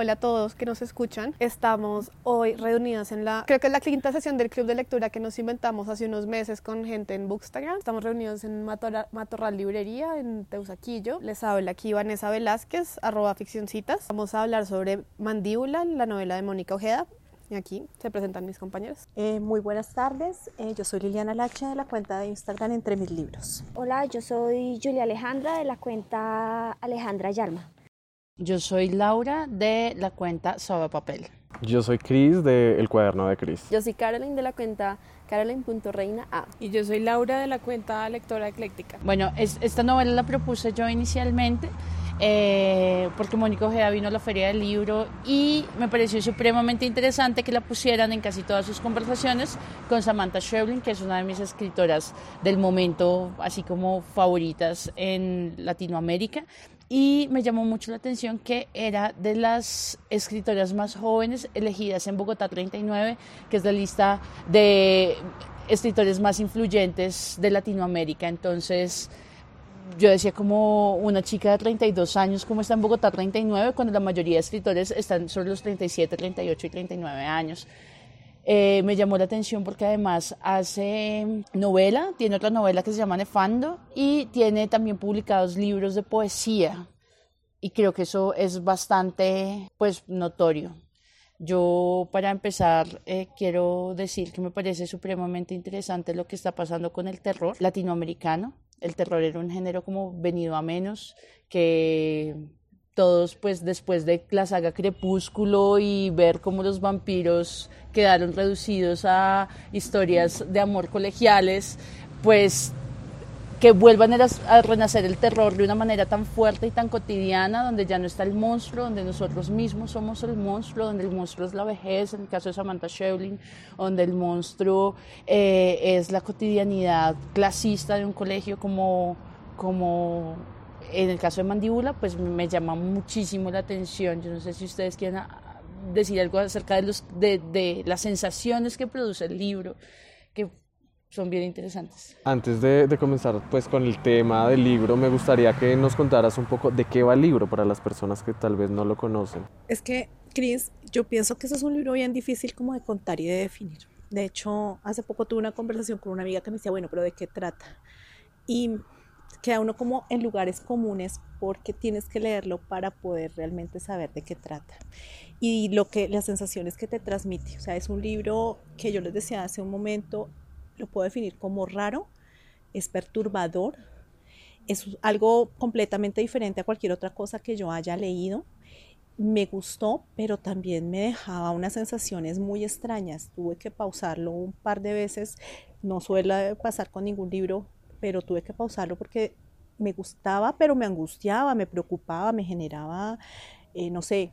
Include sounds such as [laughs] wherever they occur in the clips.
Hola a todos que nos escuchan. Estamos hoy reunidos en la, creo que es la quinta sesión del club de lectura que nos inventamos hace unos meses con gente en Bookstagram. Estamos reunidos en Matorral, Librería, en Teusaquillo. Les habla aquí Vanessa Velázquez, arroba ficcioncitas. Vamos a hablar sobre Mandíbula, la novela de Mónica Ojeda. Y aquí se presentan mis compañeros. Eh, muy buenas tardes, eh, yo soy Liliana Lacha de la cuenta de Instagram Entre Mis Libros. Hola, yo soy Julia Alejandra de la cuenta Alejandra Yalma. Yo soy Laura de la cuenta Soba Papel. Yo soy Cris de El Cuaderno de Cris. Yo soy Caroline de la cuenta Caroline.reina A. Y yo soy Laura de la cuenta Lectora Ecléctica. Bueno, esta novela la propuse yo inicialmente eh, porque Mónica Ojeda vino a la Feria del Libro y me pareció supremamente interesante que la pusieran en casi todas sus conversaciones con Samantha Schweblin, que es una de mis escritoras del momento, así como favoritas en Latinoamérica. Y me llamó mucho la atención que era de las escritoras más jóvenes elegidas en Bogotá 39, que es la lista de escritores más influyentes de Latinoamérica. Entonces, yo decía como una chica de 32 años, como está en Bogotá 39, cuando la mayoría de escritores están sobre los 37, 38 y 39 años. Eh, me llamó la atención porque además hace novela, tiene otra novela que se llama Nefando y tiene también publicados libros de poesía y creo que eso es bastante pues notorio. Yo para empezar eh, quiero decir que me parece supremamente interesante lo que está pasando con el terror latinoamericano el terror era un género como venido a menos, que todos pues después de la saga Crepúsculo y ver cómo los vampiros quedaron reducidos a historias de amor colegiales, pues que vuelvan a renacer el terror de una manera tan fuerte y tan cotidiana, donde ya no está el monstruo, donde nosotros mismos somos el monstruo, donde el monstruo es la vejez, en el caso de Samantha Schweblin, donde el monstruo eh, es la cotidianidad clasista de un colegio como, como en el caso de Mandíbula, pues me llama muchísimo la atención. Yo no sé si ustedes quieren decir algo acerca de, los, de, de las sensaciones que produce el libro, que son bien interesantes. Antes de, comenzar pues con el tema del libro, me gustaría que nos contaras un poco de qué va el libro para las personas que tal vez no lo conocen. Es que, Cris, yo pienso que ese es un libro bien difícil como de contar y de definir. De hecho, hace poco tuve una conversación con una amiga que me decía, bueno, pero ¿de qué trata? Y queda uno como en lugares comunes porque tienes que leerlo para poder realmente saber de qué trata y lo que las sensaciones que te transmite. O sea, es un libro que yo les decía hace un momento, lo puedo definir como raro, es perturbador, es algo completamente diferente a cualquier otra cosa que yo haya leído. Me gustó, pero también me dejaba unas sensaciones muy extrañas. Tuve que pausarlo un par de veces. No suele pasar con ningún libro, pero tuve que pausarlo porque me gustaba, pero me angustiaba, me preocupaba, me generaba, eh, no sé,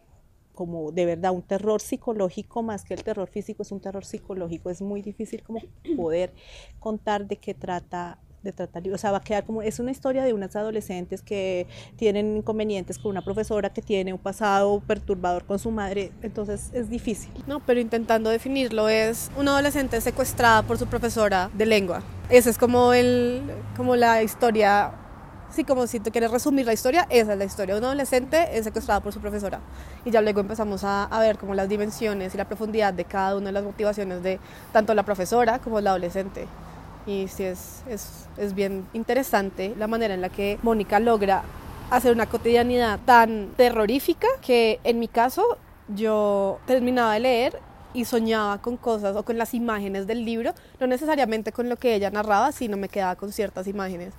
como de verdad un terror psicológico más que el terror físico, es un terror psicológico, es muy difícil como poder contar de qué trata de tratar, o sea, va a quedar como, es una historia de unas adolescentes que tienen inconvenientes con una profesora que tiene un pasado perturbador con su madre, entonces es difícil. No, pero intentando definirlo es una adolescente secuestrada por su profesora de lengua. Esa es como, el, como la historia Sí, como si tú quieres resumir la historia, esa es la historia. Un adolescente es secuestrado por su profesora. Y ya luego empezamos a, a, ver como las dimensiones y la profundidad de cada una de las motivaciones de tanto la profesora como la adolescente. Y sí, es, es, es bien interesante la manera en la que Mónica logra hacer una cotidianidad tan terrorífica que en mi caso yo terminaba de leer y soñaba con cosas o con las imágenes del libro, no necesariamente con lo que ella narraba, sino me quedaba con ciertas imágenes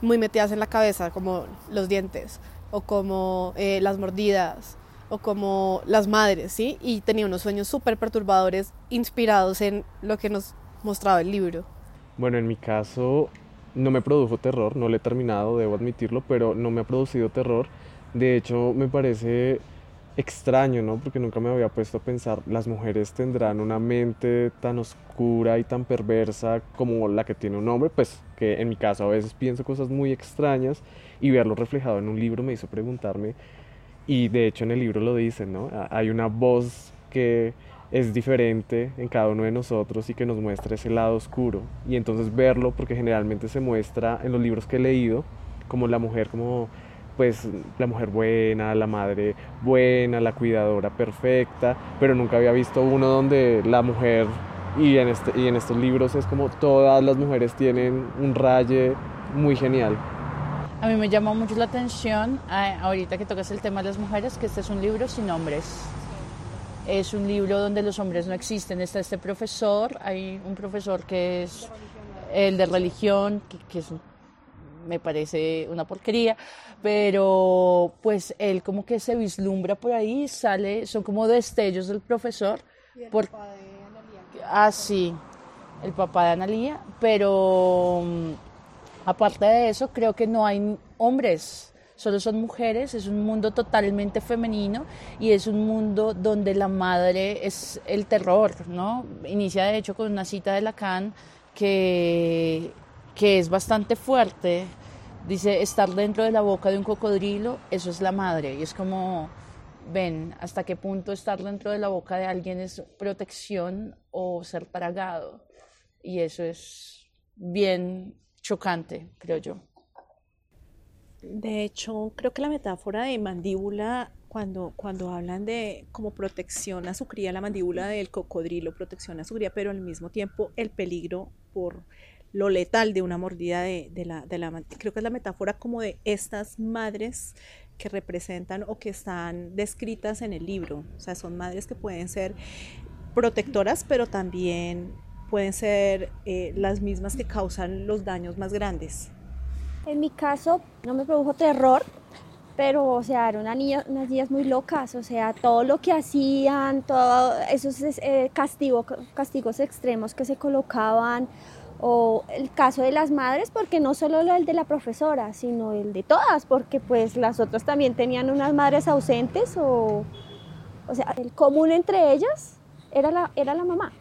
muy metidas en la cabeza, como los dientes, o como eh, las mordidas, o como las madres, ¿sí? Y tenía unos sueños súper perturbadores inspirados en lo que nos mostraba el libro. Bueno, en mi caso no me produjo terror, no lo he terminado, debo admitirlo, pero no me ha producido terror. De hecho, me parece extraño, ¿no? Porque nunca me había puesto a pensar, las mujeres tendrán una mente tan oscura y tan perversa como la que tiene un hombre, pues que en mi caso a veces pienso cosas muy extrañas y verlo reflejado en un libro me hizo preguntarme, y de hecho en el libro lo dicen, ¿no? Hay una voz que es diferente en cada uno de nosotros y que nos muestra ese lado oscuro, y entonces verlo, porque generalmente se muestra en los libros que he leído, como la mujer como pues la mujer buena, la madre buena, la cuidadora perfecta, pero nunca había visto uno donde la mujer, y en, este, y en estos libros es como todas las mujeres tienen un raye muy genial. A mí me llamó mucho la atención, ahorita que tocas el tema de las mujeres, que este es un libro sin hombres. Es un libro donde los hombres no existen. Está este profesor, hay un profesor que es el de religión, que, me parece una porquería, pero pues él como que se vislumbra por ahí, sale, son como destellos del profesor. el por, papá de Analía. Ah, sí, el papá de Analía, pero Aparte de eso, creo que no hay hombres, solo son mujeres, es un mundo totalmente femenino y es un mundo donde la madre es el terror, ¿no? Inicia de hecho con una cita de Lacan que, que es bastante fuerte. Dice, estar dentro de la boca de un cocodrilo, eso es la madre. Y es como, ven, hasta qué punto estar dentro de la boca de alguien es protección o ser tragado. Y eso es bien chocante, creo yo. De hecho, creo que la metáfora de mandíbula, cuando, cuando hablan de como protección a su cría, la mandíbula del cocodrilo, protección a su cría, pero al mismo tiempo el peligro por lo letal de una mordida de, la, de la... Creo que es la metáfora como de estas madres que representan o que están descritas en el libro. O sea, son madres que pueden ser protectoras, pero también pueden ser eh, las mismas que causan los daños más grandes. En mi caso no me produjo terror, pero o sea, eran una unas niñas muy locas, o sea, todo lo que hacían, todos esos eh, castigos extremos que se colocaban, o el caso de las madres, porque no solo el de la profesora, sino el de todas, porque pues las otras también tenían unas madres ausentes, o, o sea, el común entre ellas era la, era la mamá.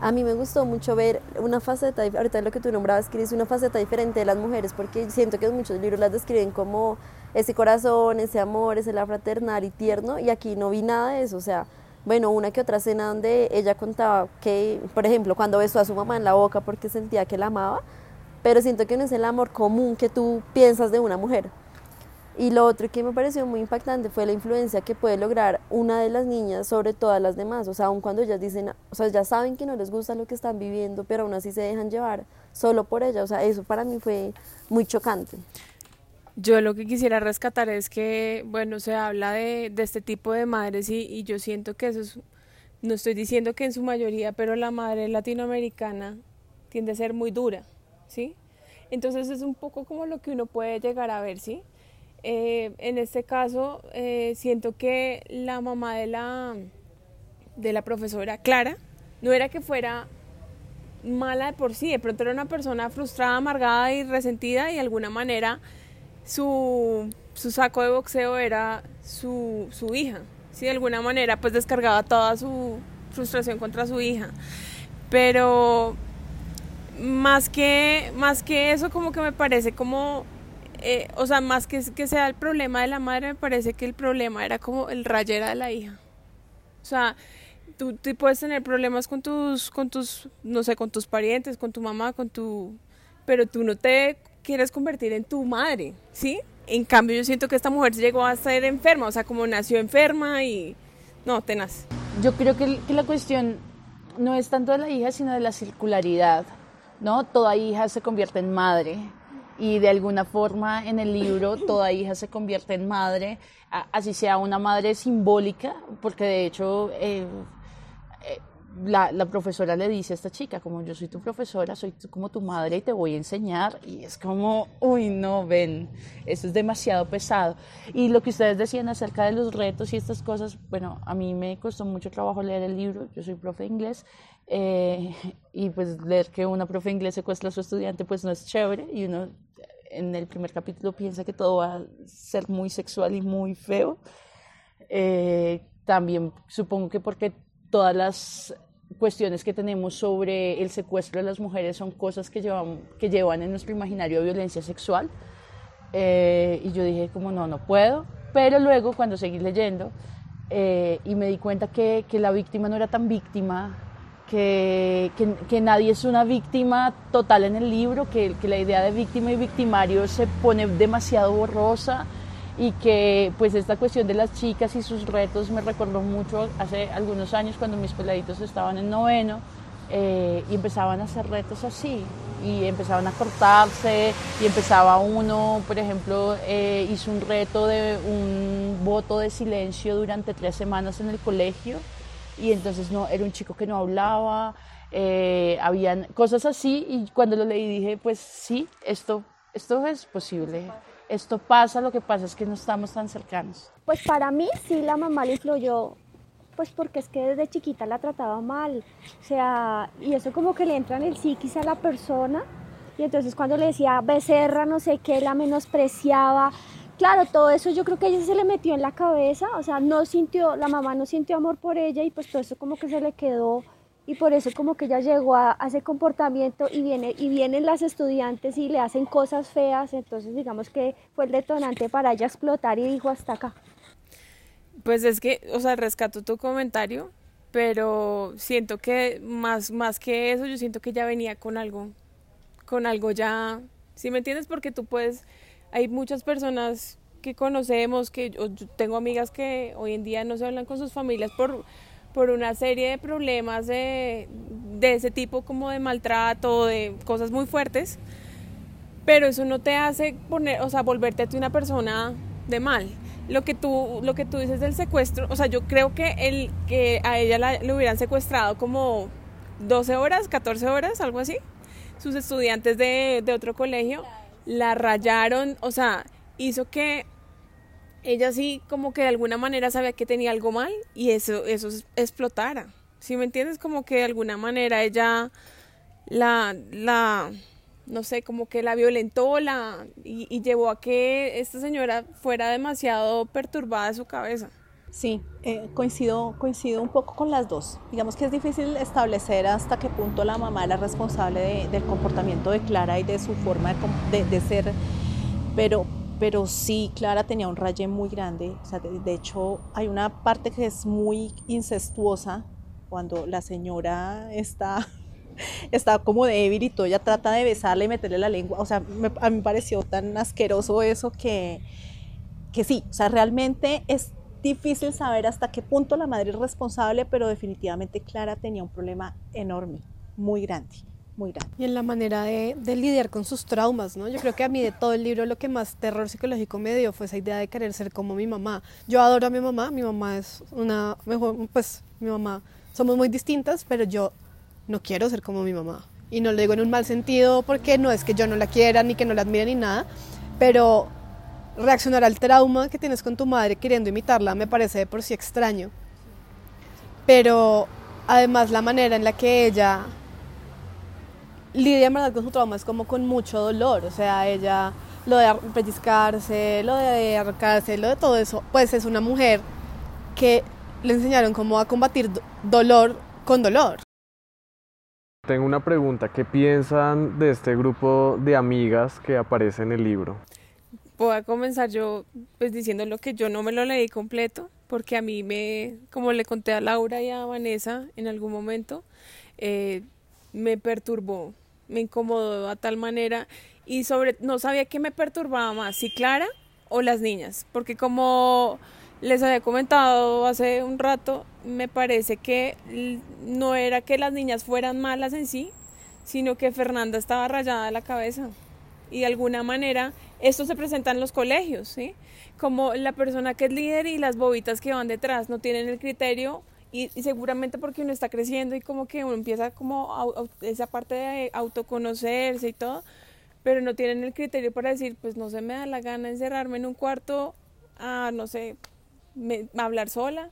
A mí me gustó mucho ver una faceta, ahorita lo que tú nombrabas, Cris, una faceta diferente de las mujeres, porque siento que muchos libros las describen como ese corazón, ese amor, ese la fraternal y tierno, y aquí no vi nada de eso, o sea, bueno, una que otra escena donde ella contaba que, por ejemplo, cuando besó a su mamá en la boca porque sentía que la amaba, pero siento que no es el amor común que tú piensas de una mujer. Y lo otro que me pareció muy impactante fue la influencia que puede lograr una de las niñas sobre todas las demás. O sea, aun cuando ellas dicen, o sea, ya saben que no les gusta lo que están viviendo, pero aún así se dejan llevar solo por ella. O sea, eso para mí fue muy chocante. Yo lo que quisiera rescatar es que, bueno, se habla de, este tipo de madres y, y yo siento que eso es, no estoy diciendo que en su mayoría, pero la madre latinoamericana tiende a ser muy dura, ¿sí? Entonces es un poco como lo que uno puede llegar a ver, ¿sí? Eh, en este caso, eh, siento que la mamá de la, de la profesora Clara no era que fuera mala de por sí, de pronto era una persona frustrada, amargada y resentida y de alguna manera su, su saco de boxeo era su, su hija. Sí, de alguna manera pues descargaba toda su frustración contra su hija. Pero más que, más que eso como que me parece como eh, o sea, más que, que sea el problema de la madre, me parece que el problema era como el rayera de la hija. O sea, tú, tú, puedes tener problemas con tus, con tus, no sé, con tus parientes, con tu mamá, con tu, pero tú no te quieres convertir en tu madre, ¿sí? En cambio, yo siento que esta mujer llegó a ser enferma, o sea, como nació enferma y, no, tenaz. Yo creo que, la cuestión no es tanto de la hija, sino de la circularidad, ¿no? Toda hija se convierte en madre y de alguna forma en el libro toda hija se convierte en madre, así sea una madre simbólica, porque de hecho eh, eh, la, la, profesora le dice a esta chica, como yo soy tu profesora, soy como tu madre y te voy a enseñar, y es como, uy, no, ven, eso es demasiado pesado. Y lo que ustedes decían acerca de los retos y estas cosas, bueno, a mí me costó mucho trabajo leer el libro, yo soy profe de inglés, eh, y pues leer que una profe de inglés secuestra a su estudiante, pues no es chévere, y uno en el primer capítulo piensa que todo va a ser muy sexual y muy feo. Eh, también supongo que porque todas las cuestiones que tenemos sobre el secuestro de las mujeres son cosas que llevan, que llevan en nuestro imaginario violencia sexual. Eh, y yo dije como no, no puedo. Pero luego cuando seguí leyendo eh, y me di cuenta que, que la víctima no era tan víctima, que, que, nadie es una víctima total en el libro, que, que, la idea de víctima y victimario se pone demasiado borrosa y que pues esta cuestión de las chicas y sus retos me recordó mucho hace algunos años cuando mis peladitos estaban en noveno eh, y empezaban a hacer retos así y empezaban a cortarse y empezaba uno, por ejemplo, eh, hizo un reto de un voto de silencio durante tres semanas en el colegio y entonces no, era un chico que no hablaba, eh, habían cosas así y cuando lo leí dije, pues sí, esto, esto es posible, esto pasa, lo que pasa es que no estamos tan cercanos. Pues para mí sí la mamá le influyó, pues porque es que desde chiquita la trataba mal, o sea, y eso como que le entra en el psiquis a la persona y entonces cuando le decía becerra, no sé qué, la menospreciaba, claro, todo eso yo creo que a ella se le metió en la cabeza, o sea, no sintió, la mamá no sintió amor por ella y pues todo eso como que se le quedó y por eso como que ella llegó a, ese comportamiento y, viene, y vienen las estudiantes y le hacen cosas feas, entonces digamos que fue el detonante para ella explotar y dijo hasta acá. Pues es que, o sea, rescato tu comentario, pero siento que más, más que eso, yo siento que ya venía con algo, con algo ya, ¿sí me entiendes? Porque tú puedes, hay muchas personas que conocemos, que yo tengo amigas que hoy en día no se hablan con sus familias por por una serie de problemas de, de ese tipo como de maltrato, de cosas muy fuertes, pero eso no te hace poner, o sea, volverte a ti una persona de mal. Lo que tú, lo que tú dices del secuestro, o sea, yo creo que el que a ella la, le hubieran secuestrado como 12 horas, 14 horas, algo así. Sus estudiantes de, de otro colegio la rayaron, o sea, hizo que ella sí como que de alguna manera sabía que tenía algo mal y eso, eso explotara. ¿Sí me entiendes? Como que de alguna manera ella la, la, no sé, como que la violentó la, y, llevó a que esta señora fuera demasiado perturbada de su cabeza. Sí, eh, coincido, coincido un poco con las dos. Digamos que es difícil establecer hasta qué punto la mamá era responsable del comportamiento de Clara y de su forma de, de ser, pero, pero sí, Clara tenía un raye muy grande. O sea, de, hecho, hay una parte que es muy incestuosa cuando la señora está, [laughs] está como débil y todo, ella trata de besarle y meterle la lengua. O sea, a mí me pareció tan asqueroso eso que, que sí, o sea, realmente es difícil saber hasta qué punto la madre es responsable, pero definitivamente Clara tenía un problema enorme, muy grande. Y en la manera de, lidiar con sus traumas, ¿no? Yo creo que a mí de todo el libro lo que más terror psicológico me dio fue esa idea de querer ser como mi mamá. Yo adoro a mi mamá, mi mamá es una mejor, pues mi mamá, somos muy distintas, pero yo no quiero ser como mi mamá. Y no lo digo en un mal sentido porque no es que yo no la quiera ni que no la admire ni nada, pero reaccionar al trauma que tienes con tu madre queriendo imitarla me parece de por sí extraño. Pero además la manera en la que ella Lidia en verdad con su trauma es como con mucho dolor, o sea, ella lo de pellizcarse, lo de arrancarse, lo de todo eso, pues es una mujer que le enseñaron cómo a combatir dolor con dolor. Tengo una pregunta, ¿qué piensan de este grupo de amigas que aparece en el libro? Voy a comenzar yo pues diciendo lo que yo no me lo leí completo, porque a mí me, como le conté a Laura y a Vanessa en algún momento, eh, me perturbó me incomodó a tal manera y sobre no sabía qué me perturbaba más, si Clara o las niñas, porque como les había comentado hace un rato, me parece que no era que las niñas fueran malas en sí, sino que Fernanda estaba rayada de la cabeza. Y de alguna manera esto se presenta en los colegios, ¿sí? Como la persona que es líder y las bobitas que van detrás no tienen el criterio y, seguramente porque uno está creciendo y como que uno empieza como esa parte de autoconocerse y todo, pero no tienen el criterio para decir, pues no se me da la gana encerrarme en un cuarto a, no sé, hablar sola.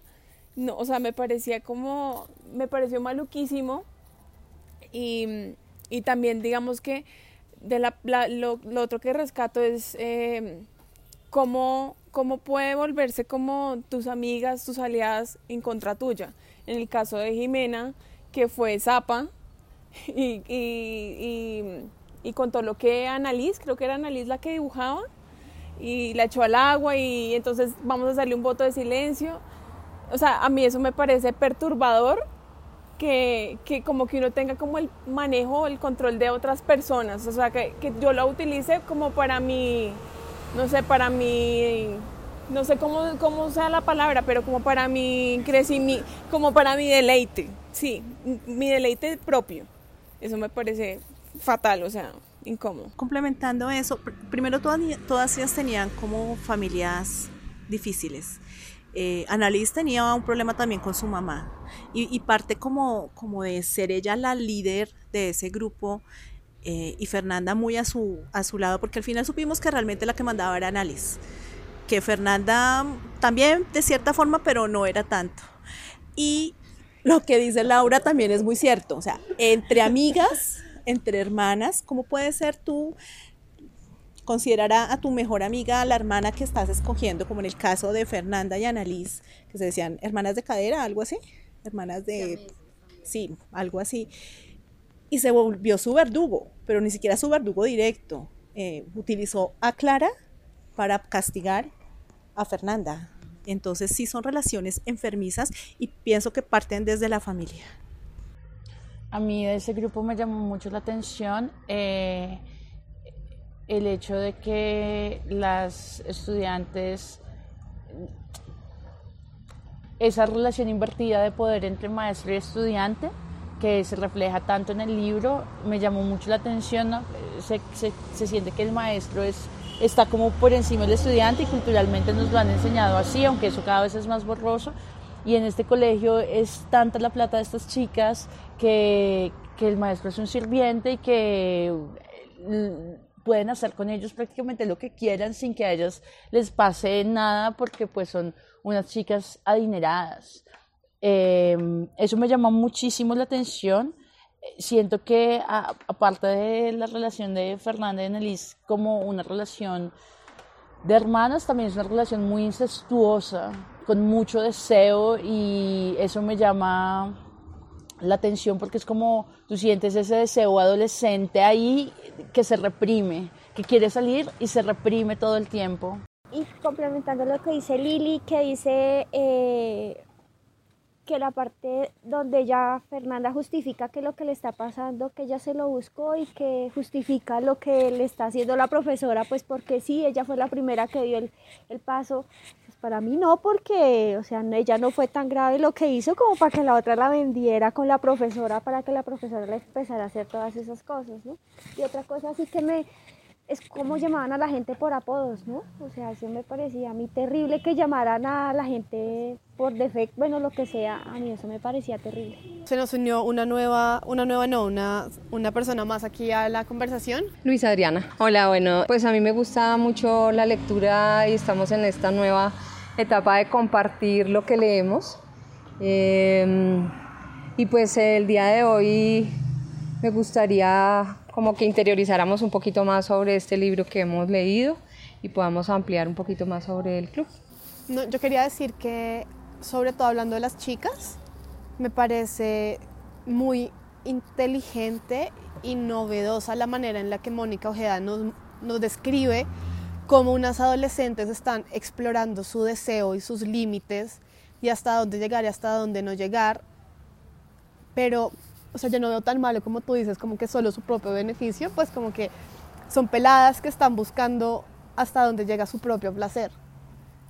No, o sea, me parecía como, me pareció maluquísimo y, y también digamos que de la, lo, lo, otro que rescato es eh, cómo cómo puede volverse como tus amigas, tus aliadas en contra tuya. En el caso de Jimena, que fue Zapa, [laughs] y, y, y, contó lo que Annalise, creo que era Annalise la que dibujaba, y la echó al agua y entonces vamos a hacerle un voto de silencio. O sea, a mí eso me parece perturbador, que, que, como que uno tenga como el manejo, el control de otras personas, o sea, que, que yo lo utilice como para mi no sé, para mi no sé cómo, cómo sea la palabra, pero como para mi crecimiento, como para mi deleite, sí, mi deleite propio. Eso me parece fatal, o sea, incómodo. Complementando eso, primero todas, todas ellas tenían como familias difíciles. Eh, Annalise tenía un problema también con su mamá y, y, parte como, como de ser ella la líder de ese grupo eh, y Fernanda muy a su, a su lado, porque al final supimos que realmente la que mandaba era Annalise, que Fernanda también de cierta forma, pero no era tanto. Y lo que dice Laura también es muy cierto, o sea, entre amigas, entre hermanas, ¿cómo puede ser tú considerar a, tu mejor amiga, la hermana que estás escogiendo, como en el caso de Fernanda y Annalise, que se decían hermanas de cadera, algo así, hermanas de... Sí, algo así. Y se volvió su verdugo, pero ni siquiera su verdugo directo. Eh, utilizó a Clara para castigar a Fernanda. Entonces sí son relaciones enfermizas y pienso que parten desde la familia. A mí de ese grupo me llamó mucho la atención eh, el hecho de que las estudiantes, esa relación invertida de poder entre maestro y estudiante, que se refleja tanto en el libro, me llamó mucho la atención. Se, se, se, siente que el maestro es, está como por encima del estudiante y culturalmente nos lo han enseñado así, aunque eso cada vez es más borroso. Y en este colegio es tanta la plata de estas chicas que, que el maestro es un sirviente y que pueden hacer con ellos prácticamente lo que quieran sin que a ellas les pase nada porque pues son unas chicas adineradas. Eh, eso me llamó muchísimo la atención. Siento que aparte de la relación de Fernanda y Annalise como una relación de hermanas, también es una relación muy incestuosa, con mucho deseo y eso me llama la atención porque es como tú sientes ese deseo adolescente ahí que se reprime, que quiere salir y se reprime todo el tiempo. Y complementando lo que dice Lili, que dice eh, que la parte donde ya Fernanda justifica que lo que le está pasando, que ella se lo buscó y que justifica lo que le está haciendo la profesora, pues porque sí, ella fue la primera que dio el, el paso. Pues para mí no, porque, o sea, ella no fue tan grave lo que hizo como para que la otra la vendiera con la profesora, para que la profesora le empezara a hacer todas esas cosas, ¿no? Y otra cosa sí que me, es como llamaban a la gente por apodos, ¿no? O sea, eso me parecía a mí terrible que llamaran a la gente por defecto, bueno, lo que sea, a mí eso me parecía terrible. Se nos unió una nueva, una nueva no, una, una persona más aquí a la conversación. Luis Adriana. Hola, bueno, pues a mí me gusta mucho la lectura y estamos en esta nueva etapa de compartir lo que leemos. Eh, y pues el día de hoy me gustaría como que interiorizáramos un poquito más sobre este libro que hemos leído y podamos ampliar un poquito más sobre el club. No, yo quería decir que, sobre todo hablando de las chicas, me parece muy inteligente y novedosa la manera en la que Mónica Ojeda nos, nos describe cómo unas adolescentes están explorando su deseo y sus límites y hasta dónde llegar y hasta dónde no llegar, pero o sea, yo no veo tan malo como tú dices, como que solo su propio beneficio, pues como que son peladas que están buscando hasta donde llega su propio placer,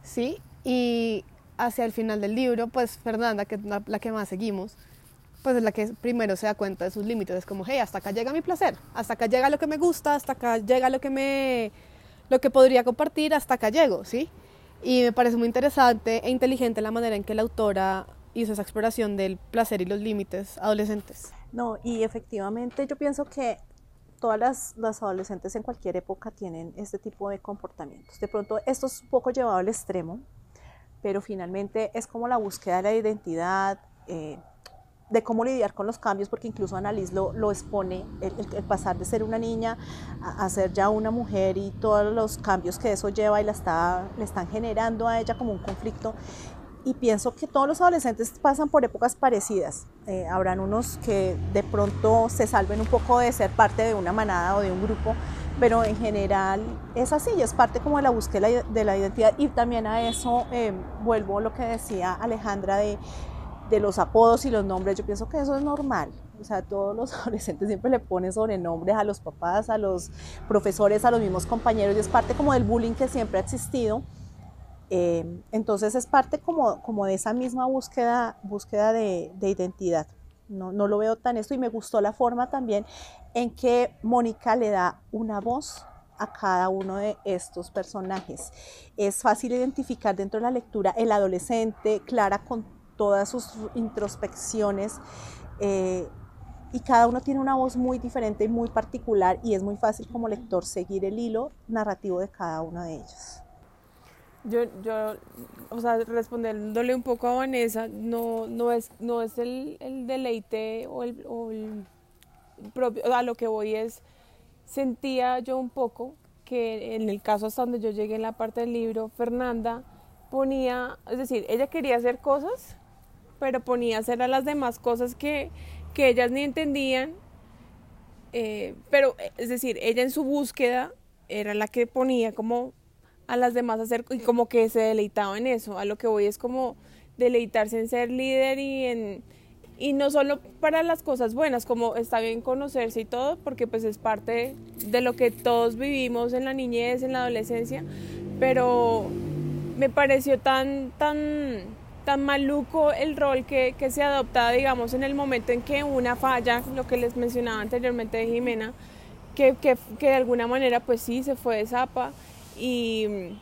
¿sí? Y hacia el final del libro, pues Fernanda, que es la, la que más seguimos, pues es la que primero se da cuenta de sus límites, es como, hey, hasta acá llega mi placer, hasta acá llega lo que me gusta, hasta acá llega lo que me, lo que podría compartir, hasta acá llego, ¿sí? Y me parece muy interesante e inteligente la manera en que la autora hizo esa exploración del placer y los límites adolescentes. No, y efectivamente yo pienso que todas las, las, adolescentes en cualquier época tienen este tipo de comportamientos. De pronto esto es un poco llevado al extremo, pero finalmente es como la búsqueda de la identidad, eh, de cómo lidiar con los cambios, porque incluso Annalise lo, lo expone, el, el, pasar de ser una niña a, a, ser ya una mujer y todos los cambios que eso lleva y la está, le están generando a ella como un conflicto y pienso que todos los adolescentes pasan por épocas parecidas. Eh, habrán unos que de pronto se salven un poco de ser parte de una manada o de un grupo, pero en general es así, es parte como de la búsqueda de la identidad y también a eso eh, vuelvo a lo que decía Alejandra de, de los apodos y los nombres, yo pienso que eso es normal. O sea, todos los [laughs] adolescentes siempre le ponen sobrenombres a los papás, a los profesores, a los mismos compañeros y es parte como del bullying que siempre ha existido Eh, entonces es parte como, como de esa misma búsqueda, búsqueda de, de identidad. No, no, lo veo tan esto y me gustó la forma también en que Mónica le da una voz a cada uno de estos personajes. Es fácil identificar dentro de la lectura el adolescente, Clara con todas sus introspecciones, eh, y cada uno tiene una voz muy diferente y muy particular y es muy fácil como lector seguir el hilo narrativo de cada uno de ellos. Yo, yo, o sea, respondiéndole un poco a Vanessa, no, no es, no es el, el deleite o el, o el propio, a lo que voy es, sentía yo un poco que en el caso hasta donde yo llegué en la parte del libro, Fernanda ponía, es decir, ella quería hacer cosas, pero ponía a hacer a las demás cosas que, que ellas ni entendían, eh, pero es decir, ella en su búsqueda era la que ponía como a las demás hacer y como que se deleitaba en eso. A lo que voy es como deleitarse en ser líder y en y no solo para las cosas buenas, como está bien conocerse y todo, porque pues es parte de lo que todos vivimos en la niñez, en la adolescencia, pero me pareció tan tan tan maluco el rol que, que se adopta, digamos, en el momento en que una falla, lo que les mencionaba anteriormente de Jimena, que, que, que de alguna manera pues sí se fue de zapa y,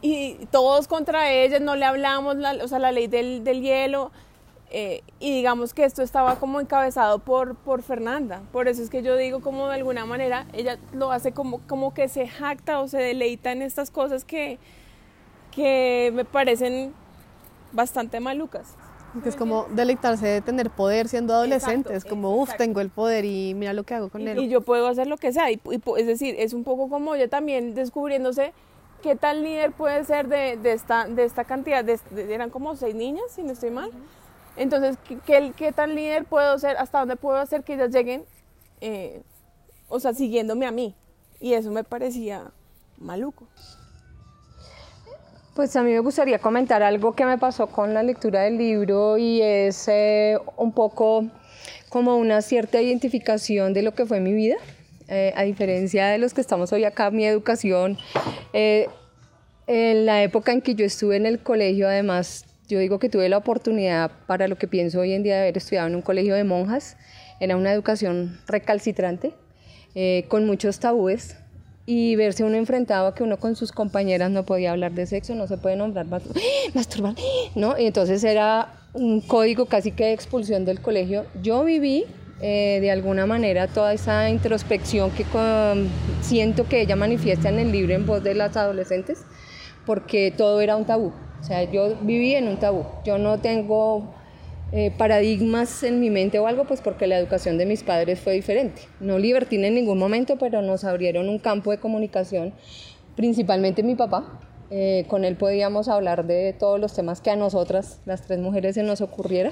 y todos contra ella, no le hablamos, la, o sea, la ley del, del hielo. Eh, y digamos que esto estaba como encabezado por, por Fernanda. Por eso es que yo digo como de alguna manera ella lo hace como, como que se jacta o se deleita en estas cosas que, que me parecen bastante malucas. Que es como deleitarse de tener poder siendo adolescente, es como, uff, tengo el poder y mira lo que hago con y, él. Y yo puedo hacer lo que sea. Y, y, es decir, es un poco como ella también descubriéndose qué tal líder puede ser de, de esta, de esta cantidad, de, de, eran como seis niñas, si no estoy mal. Entonces, ¿qué, qué, qué tal líder puedo ser? ¿Hasta dónde puedo hacer que ellas lleguen? Eh, o sea, siguiéndome a mí. Y eso me parecía maluco. Pues a mí me gustaría comentar algo que me pasó con la lectura del libro y es eh, un poco como una cierta identificación de lo que fue mi vida. Eh, a diferencia de los que estamos hoy acá, mi educación, eh, en la época en que yo estuve en el colegio, además, yo digo que tuve la oportunidad para lo que pienso hoy en día de haber estudiado en un colegio de monjas. Era una educación recalcitrante, con muchos tabúes, y verse uno enfrentado a que uno con sus compañeras no podía hablar de sexo, no se puede nombrar [gasps] masturbar, [gasps] ¿no? Y entonces era un código casi que de expulsión del colegio. Yo viví eh, de alguna manera toda esa introspección que con, siento que ella manifiesta en el libro en voz de las adolescentes, porque todo era un tabú. O sea, yo viví en un tabú. Yo no tengo eh, paradigmas en mi mente o algo, pues porque la educación de mis padres fue diferente. No libertina en ningún momento, pero nos abrieron un campo de comunicación, principalmente mi papá. Eh, con él podíamos hablar de todos los temas que a nosotras, las tres mujeres, se nos ocurriera.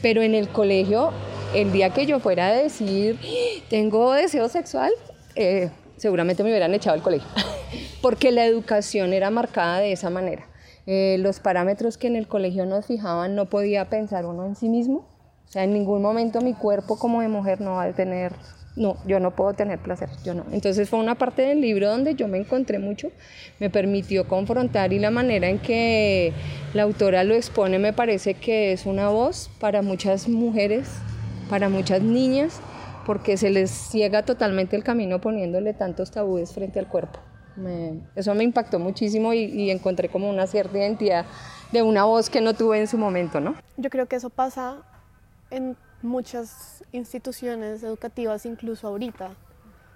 Pero en el colegio, el día que yo fuera a decir, tengo deseo sexual, eh, seguramente me hubieran echado al colegio, [laughs] porque la educación era marcada de esa manera. Eh, los parámetros que en el colegio nos fijaban, no podía pensar uno en sí mismo. O sea, en ningún momento mi cuerpo como de mujer no va a tener, no, yo no puedo tener placer, yo no. Entonces fue una parte del libro donde yo me encontré mucho, me permitió confrontar y la manera en que la autora lo expone me parece que es una voz para muchas mujeres, para muchas niñas, porque se les ciega totalmente el camino poniéndole tantos tabúes frente al cuerpo. Eso me impactó muchísimo y, encontré como una cierta identidad de una voz que no tuve en su momento, ¿no? Yo creo que eso pasa en muchas instituciones educativas, incluso ahorita.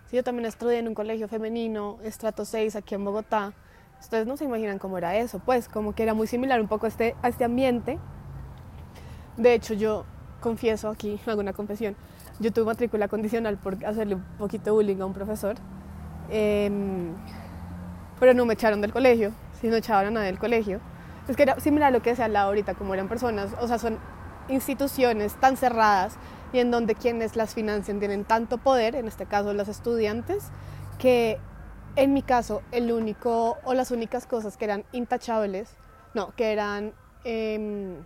Sí, yo también estudié en un colegio femenino, estrato 6, aquí en Bogotá. Ustedes no se imaginan cómo era eso, pues como que era muy similar un poco a este, este ambiente. De hecho, yo confieso aquí, [laughs] hago una confesión, yo tuve matrícula condicional por hacerle un poquito bullying a un profesor. Eh, pero no me echaron del colegio, sino echaban a nadie del colegio. Es que era similar a lo que se hablaba ahorita, como eran personas, o sea, son instituciones tan cerradas y en donde quienes las financian tienen tanto poder, en este caso los estudiantes, que en mi caso el único o las únicas cosas que eran intachables, no, que eran eh,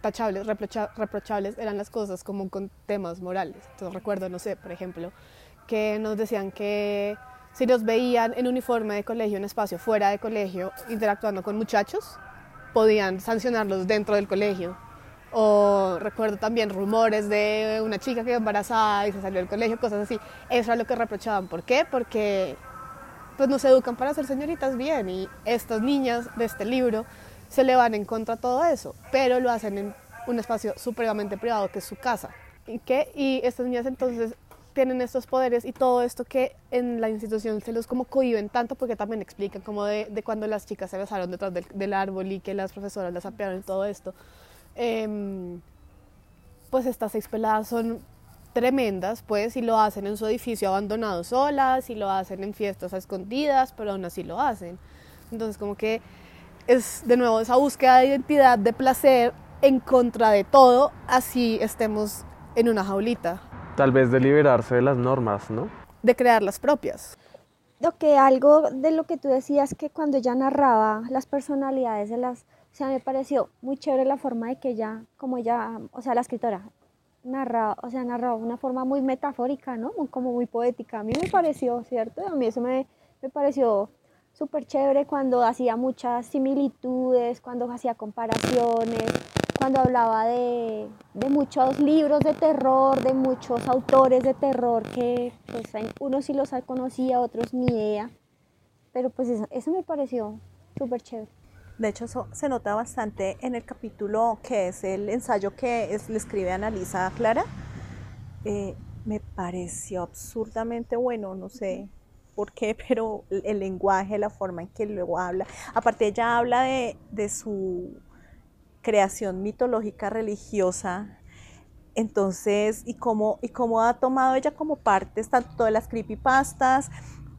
tachables, reprocha, reprochables, eran las cosas como con temas morales. Entonces recuerdo, no sé, por ejemplo, que nos decían que si los veían en uniforme de colegio, en espacio fuera de colegio, interactuando con muchachos, podían sancionarlos dentro del colegio. O recuerdo también rumores de una chica que embarazada y se salió del colegio, cosas así. Eso es lo que reprochaban. ¿Por qué? Porque pues nos educan para ser señoritas bien y estas niñas de este libro se le van en contra a todo eso, pero lo hacen en un espacio supremamente privado que es su casa. ¿Y qué? Y estas niñas entonces tienen estos poderes y todo esto que en la institución se los como cohiben tanto porque también explican como de, de cuando las chicas se besaron detrás del, del, árbol y que las profesoras las apiaron y todo esto. Eh, pues estas seis peladas son tremendas, pues, y lo hacen en su edificio abandonado solas, y lo hacen en fiestas a escondidas, pero aún así lo hacen. Entonces, como que es de nuevo esa búsqueda de identidad, de placer en contra de todo, así estemos en una jaulita. Tal vez de liberarse de las normas, ¿no? De crear las propias. Lo que algo de lo que tú decías que cuando ella narraba las personalidades de las, o sea, me pareció muy chévere la forma de que ella, como ella, o sea, la escritora narra, o sea, narraba de una forma muy metafórica, ¿no? Como muy poética. A mí me pareció, ¿cierto? A mí eso me, me pareció súper chévere cuando hacía muchas similitudes, cuando hacía comparaciones, cuando hablaba de, de, muchos libros de terror, de muchos autores de terror que pues unos sí los conocía, otros ni idea. Pero pues eso, eso me pareció súper chévere. De hecho, eso se nota bastante en el capítulo que es el ensayo que es, le escribe Analisa Clara. Eh, me pareció absurdamente bueno, no sé por qué, [laughs] pero el lenguaje, la forma en que luego habla. Aparte, ella habla de, su creación mitológica religiosa. Entonces, y cómo, y cómo ha tomado ella como partes tanto de las creepypastas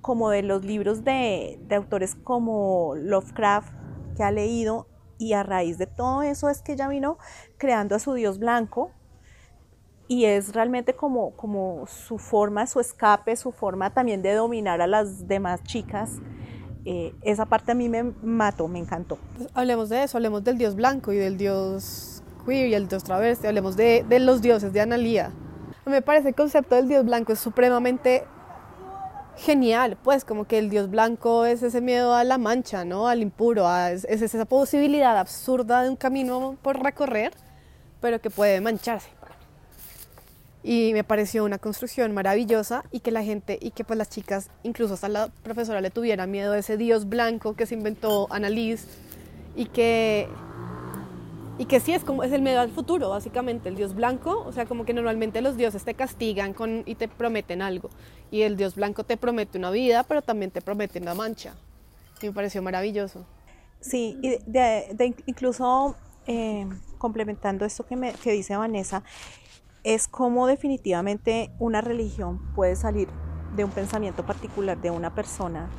como de los libros de autores como Lovecraft que ha leído y a raíz de todo eso es que ella vino creando a su dios blanco y es realmente como, como su forma, su escape, su forma también de dominar a las demás chicas. Eh, esa parte a mí me mató, me encantó. Pues hablemos de eso, hablemos del dios blanco y del dios queer y el dios travesti, hablemos de, de los dioses de Analía. Me parece el concepto del dios blanco es supremamente genial, pues como que el dios blanco es ese miedo a la mancha, ¿no? Al impuro, a, es, es, esa posibilidad absurda de un camino por recorrer, pero que puede mancharse. Y me pareció una construcción maravillosa y que la gente, y que pues las chicas, incluso hasta la profesora le tuviera miedo a ese dios blanco que se inventó Annalise y que y que sí es como es el miedo al futuro básicamente el dios blanco. O sea como que normalmente los dioses te castigan con y te prometen algo. Y el dios blanco te promete una vida pero también te promete una mancha. Y me pareció maravilloso. Sí y de, incluso eh, complementando esto que, me, que dice Vanessa es como definitivamente una religión puede salir de un pensamiento particular de una persona.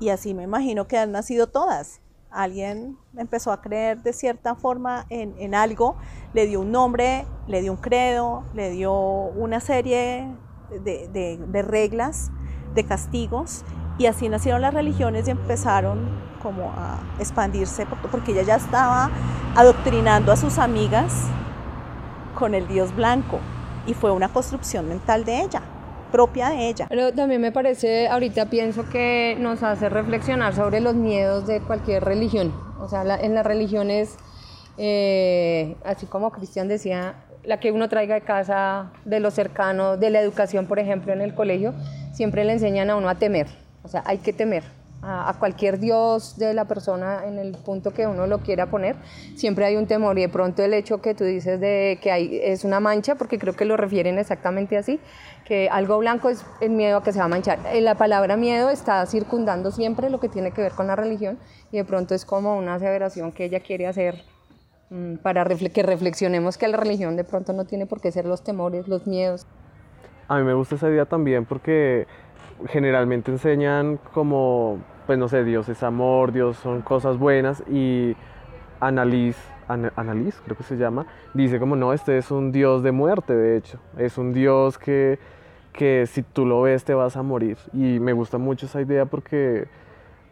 Y así me imagino que han nacido todas. Alguien empezó a creer de cierta forma en, en, algo, le dio un nombre, le dio un credo, le dio una serie de, de, de, reglas, de castigos, y así nacieron las religiones y empezaron como a expandirse, porque ella ya estaba adoctrinando a sus amigas con el dios blanco, y fue una construcción mental de ella propia de ella. Pero también me parece, ahorita pienso que nos hace reflexionar sobre los miedos de cualquier religión. O sea, la, en las religiones, eh, así como Cristian decía, la que uno traiga de casa, de lo cercano, de la educación, por ejemplo, en el colegio, siempre le enseñan a uno a temer. O sea, hay que temer a, cualquier dios de la persona en el punto que uno lo quiera poner, siempre hay un temor y de pronto el hecho que tú dices de que hay, es una mancha, porque creo que lo refieren exactamente así, que algo blanco es el miedo a que se va a manchar. La palabra miedo está circundando siempre lo que tiene que ver con la religión y de pronto es como una aseveración que ella quiere hacer mmm, para que reflexionemos que la religión de pronto no tiene por qué ser los temores, los miedos. A mí me gusta esa idea también porque generalmente enseñan como, pues no sé, Dios es amor, Dios son cosas buenas y Annalise, An creo que se llama, dice como no, este es un Dios de muerte, de hecho, es un Dios que, que si tú lo ves te vas a morir y me gusta mucho esa idea porque,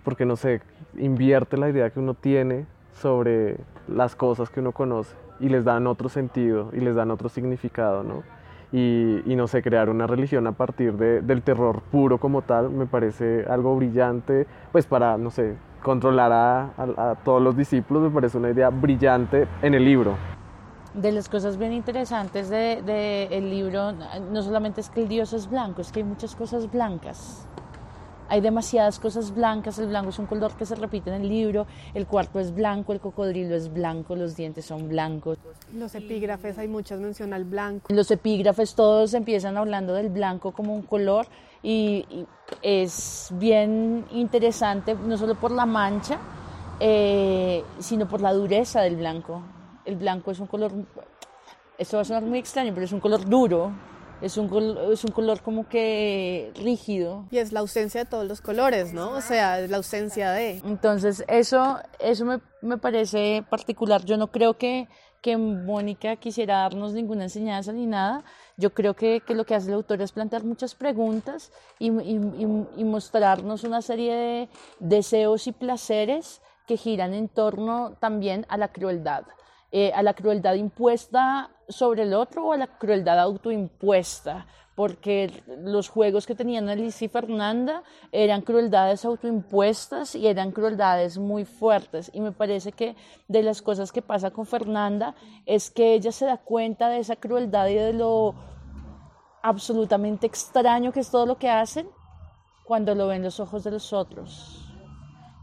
porque no sé, invierte la idea que uno tiene sobre las cosas que uno conoce y les dan otro sentido y les dan otro significado, ¿no? Y, y, no sé, crear una religión a partir de, del terror puro como tal, me parece algo brillante, pues para, no sé, controlar a, a, a todos los discípulos, me parece una idea brillante en el libro de las cosas bien interesantes del de, el libro no solamente es que el dios es blanco, es que hay muchas cosas blancas. Hay demasiadas cosas blancas, el blanco es un color que se repite en el libro, el cuarto es blanco, el cocodrilo es blanco, los dientes son blancos. Los epígrafes, hay muchas mención al blanco. Los epígrafes todos empiezan hablando del blanco como un color y, y es bien interesante, no solo por la mancha, eh, sino por la dureza del blanco. El blanco es un color, esto va a sonar muy extraño, pero es un color duro, es un, es un color como que rígido. Y es la ausencia de todos los colores, ¿no? O sea, es la ausencia de... Entonces, eso, eso me, me parece particular. Yo no creo que, que Mónica quisiera darnos ninguna enseñanza ni nada. Yo creo que, que lo que hace el autor es plantear muchas preguntas y, y, y mostrarnos una serie de deseos y placeres que giran en torno también a la crueldad. Eh, a la crueldad impuesta sobre el otro o a la crueldad autoimpuesta, porque los juegos que tenían Alicia y Fernanda eran crueldades autoimpuestas y eran crueldades muy fuertes. Y me parece que de las cosas que pasa con Fernanda es que ella se da cuenta de esa crueldad y de lo absolutamente extraño que es todo lo que hacen cuando lo ven los ojos de los otros.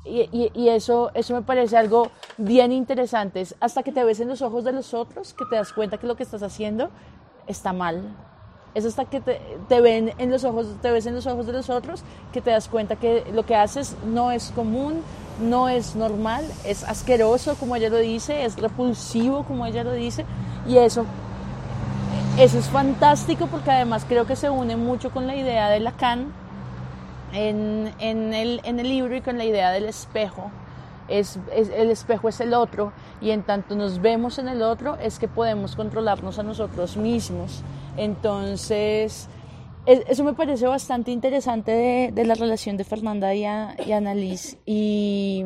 Y, eso, eso me parece algo bien interesante. Es hasta que te ves en los ojos de los otros que te das cuenta que lo que estás haciendo está mal. Es hasta que te, te, ven en los ojos, te ves en los ojos de los otros que te das cuenta que lo que haces no es común, no es normal, es asqueroso como ella lo dice, es repulsivo como ella lo dice. Y eso, eso es fantástico porque además creo que se une mucho con la idea de Lacan en, en, el, en el libro y con la idea del espejo. Es, es, el espejo es el otro y en tanto nos vemos en el otro es que podemos controlarnos a nosotros mismos. Entonces, es, eso me parece bastante interesante de, de la relación de Fernanda y, y Annalise. Y,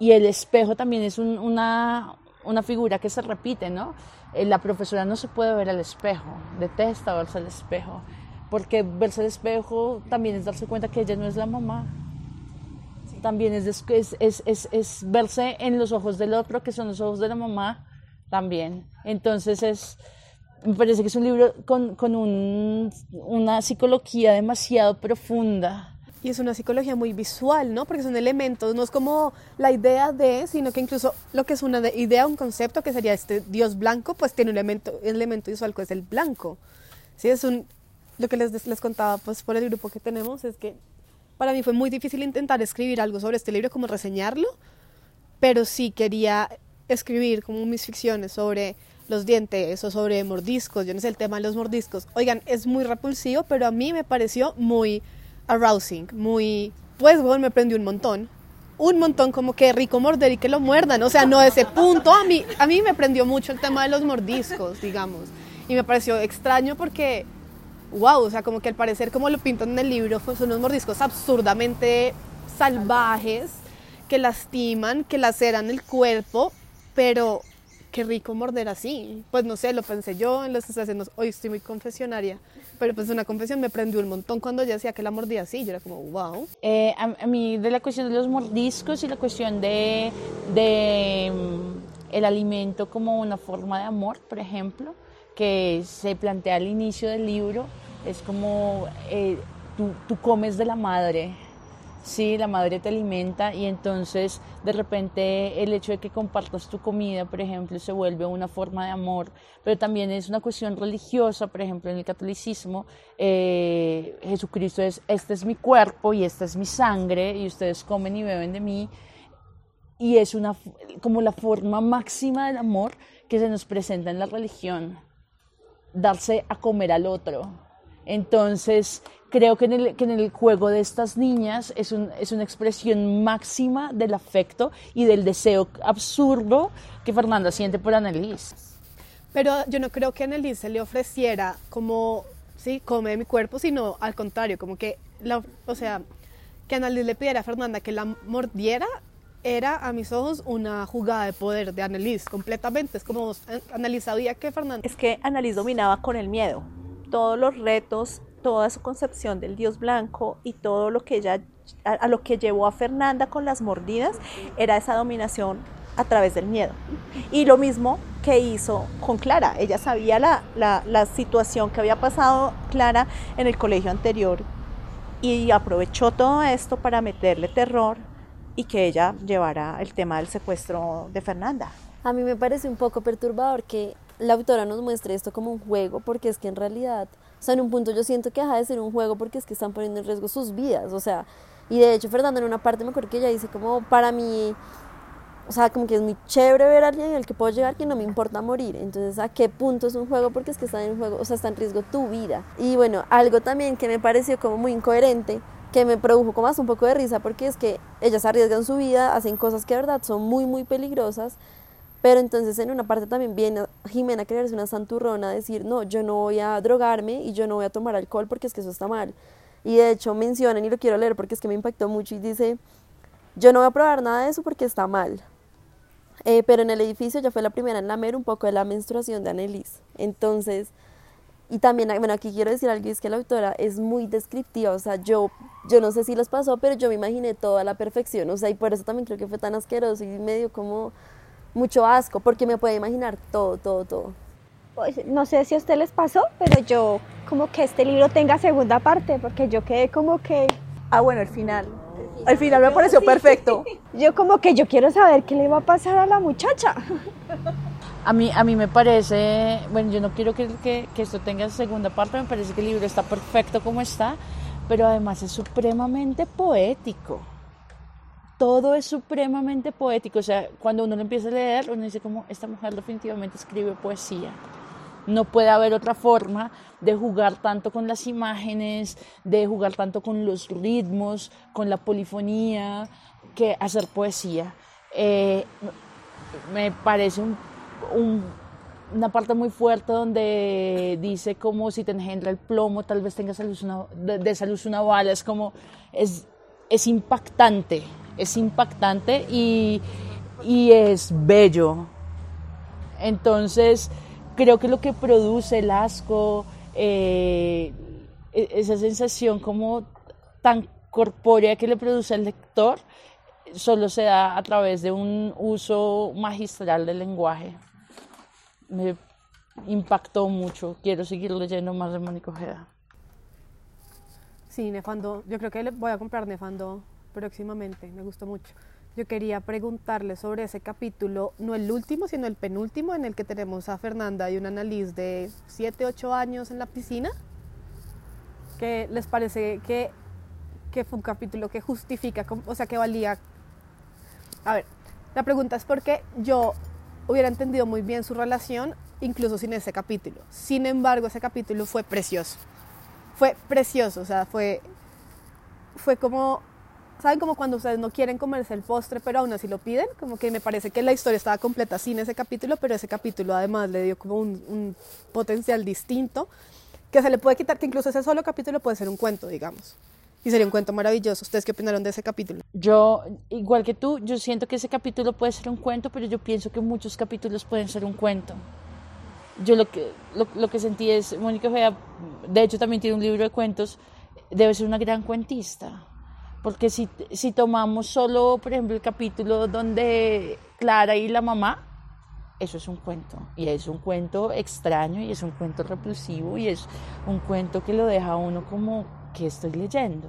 y el espejo también es un, una, una figura que se repite, ¿no? Eh, la profesora no se puede ver al espejo, detesta verse al espejo porque verse al espejo también es darse cuenta que ella no es la mamá. Sí. También es, es, es, es, verse en los ojos del otro, que son los ojos de la mamá, también. Entonces es, me parece que es un libro con, con un, una psicología demasiado profunda. Y es una psicología muy visual, ¿no? Porque son elementos, no es como la idea de, sino que incluso lo que es una idea, un concepto que sería este dios blanco, pues tiene un elemento, un elemento visual que es el blanco. Sí, es un, lo que les, les contaba pues por el grupo que tenemos es que para mí fue muy difícil intentar escribir algo sobre este libro, como reseñarlo, pero sí quería escribir como mis ficciones sobre los dientes o sobre mordiscos, yo no sé el tema de los mordiscos. Oigan, es muy repulsivo, pero a mí me pareció muy arousing, muy, pues bueno, me prendió un montón. Un montón como que rico morder y que lo muerdan, o sea, no ese punto, a mí, a mí me prendió mucho el tema de los mordiscos, digamos, y me pareció extraño porque wow, o sea, como que al parecer como lo pintan en el libro, pues son unos mordiscos absurdamente salvajes que lastiman, que laceran el cuerpo, pero qué rico morder así. Pues no sé, lo pensé yo en las estaciones, hoy estoy muy confesionaria, pero pues una confesión me prendió un montón cuando ella decía que la mordía así, yo era como, wow. Eh, a, a, mí de la cuestión de los mordiscos y la cuestión de, de um, el alimento como una forma de amor, por ejemplo, que se plantea al inicio del libro, es como eh, tú, tú, comes de la madre, sí, la madre te alimenta y entonces de repente el hecho de que compartas tu comida, por ejemplo, se vuelve una forma de amor, pero también es una cuestión religiosa, por ejemplo, en el catolicismo, eh, Jesucristo es, este es mi cuerpo y esta es mi sangre y ustedes comen y beben de mí. Y es una, como la forma máxima del amor que se nos presenta en la religión, darse a comer al otro, entonces, creo que en, el, juego de estas niñas es, un, es, una expresión máxima del afecto y del deseo absurdo que Fernanda siente por Annelise. Pero yo no creo que Annelise se le ofreciera como, sí, come mi cuerpo, sino al contrario, como que, o sea, que Annelise le pidiera a Fernanda que la mordiera, era a mis ojos una jugada de poder de Annelise completamente. Es como Annelise sabía que Fernanda... Es que Annelise dominaba con el miedo. Todos los retos, toda su concepción del dios blanco y todo lo que ella, a, lo que llevó a Fernanda con las mordidas, era esa dominación a través del miedo. Y lo mismo que hizo con Clara. Ella sabía la, la situación que había pasado Clara en el colegio anterior y aprovechó todo esto para meterle terror y que ella llevara el tema del secuestro de Fernanda. A mí me parece un poco perturbador que la autora nos muestre esto como un juego, porque es que en realidad, o sea, en un punto yo siento que deja de ser un juego porque es que están poniendo en riesgo sus vidas, o sea, y de hecho Fernanda en una parte me acuerdo que ella dice como, para mí, o sea, como que es muy chévere ver a alguien en el que puedo llegar que no me importa morir, entonces, ¿a qué punto es un juego? Porque es que está en juego, o sea, está en riesgo tu vida. Y bueno, algo también que me pareció como muy incoherente que me produjo como hasta un poco de risa porque es que ellas arriesgan su vida, hacen cosas que de verdad son muy, muy peligrosas, pero entonces en una parte también viene Jimena creerse una santurrona, decir, no, yo no voy a drogarme y yo no voy a tomar alcohol porque es que eso está mal. Y de hecho mencionan, y lo quiero leer porque es que me impactó mucho, y dice, yo no voy a probar nada de eso porque está mal. Eh, pero en el edificio ya fue la primera en lamer un poco de la menstruación de Annelise. Entonces, y también, bueno, aquí quiero decir algo, es que la autora es muy descriptiva, o sea, yo, yo no sé si les pasó, pero yo me imaginé toda la perfección, o sea, y por eso también creo que fue tan asqueroso y medio como mucho asco, porque me puede imaginar todo, todo, todo. Pues, no sé si a usted les pasó, pero yo como que este libro tenga segunda parte, porque yo quedé como que... Ah, bueno, el final. El final me pareció perfecto. [laughs] Yo como que yo quiero saber qué le va a pasar a la muchacha. A mí, a mí me parece, bueno, yo no quiero que, que, que, esto tenga segunda parte, me parece que el libro está perfecto como está, pero además es supremamente poético. Todo es supremamente poético, o sea, cuando uno lo empieza a leer, uno dice como, esta mujer definitivamente escribe poesía. No puede haber otra forma de jugar tanto con las imágenes, de jugar tanto con los ritmos, con la polifonía, que hacer poesía. Eh, me parece un una parte muy fuerte donde dice como si te engendra el plomo, tal vez tengas de, una bala, es como, es, es impactante, es impactante y, y es bello. Entonces, creo que lo que produce el asco, eh, e, esa sensación como tan corpórea que le produce al lector, solo se da a través de un uso magistral del lenguaje me impactó mucho. Quiero seguir leyendo más de Mónica Ojeda. Sí, Nefando, yo creo que voy a comprar Nefando próximamente, me gustó mucho. Yo quería preguntarle sobre ese capítulo, no el último, sino el penúltimo, en el que tenemos a Fernanda y un análisis de 7, 8 años en la piscina. ¿Qué les parece que, que fue un capítulo que justifica, o sea, que valía... A ver, la pregunta es porque yo hubiera entendido muy bien su relación, incluso sin ese capítulo. Sin embargo, ese capítulo fue precioso. Fue precioso, o sea, fue, fue como, ¿saben? Como cuando ustedes no quieren comerse el postre, pero aún así lo piden. Como que me parece que la historia estaba completa sin ese capítulo, pero ese capítulo además le dio como un, un potencial distinto que se le puede quitar, que incluso ese solo capítulo puede ser un cuento, digamos y sería un cuento maravilloso. ¿Ustedes qué opinaron de ese capítulo? Yo, igual que tú, yo siento que ese capítulo puede ser un cuento, pero yo pienso que muchos capítulos pueden ser un cuento. Yo lo que, lo, que sentí es, Mónica Fea, de hecho también tiene un libro de cuentos, debe ser una gran cuentista. Porque si, si tomamos solo, por ejemplo, el capítulo donde Clara y la mamá, eso es un cuento. Y es un cuento extraño y es un cuento repulsivo y es un cuento que lo deja a uno como que estoy leyendo.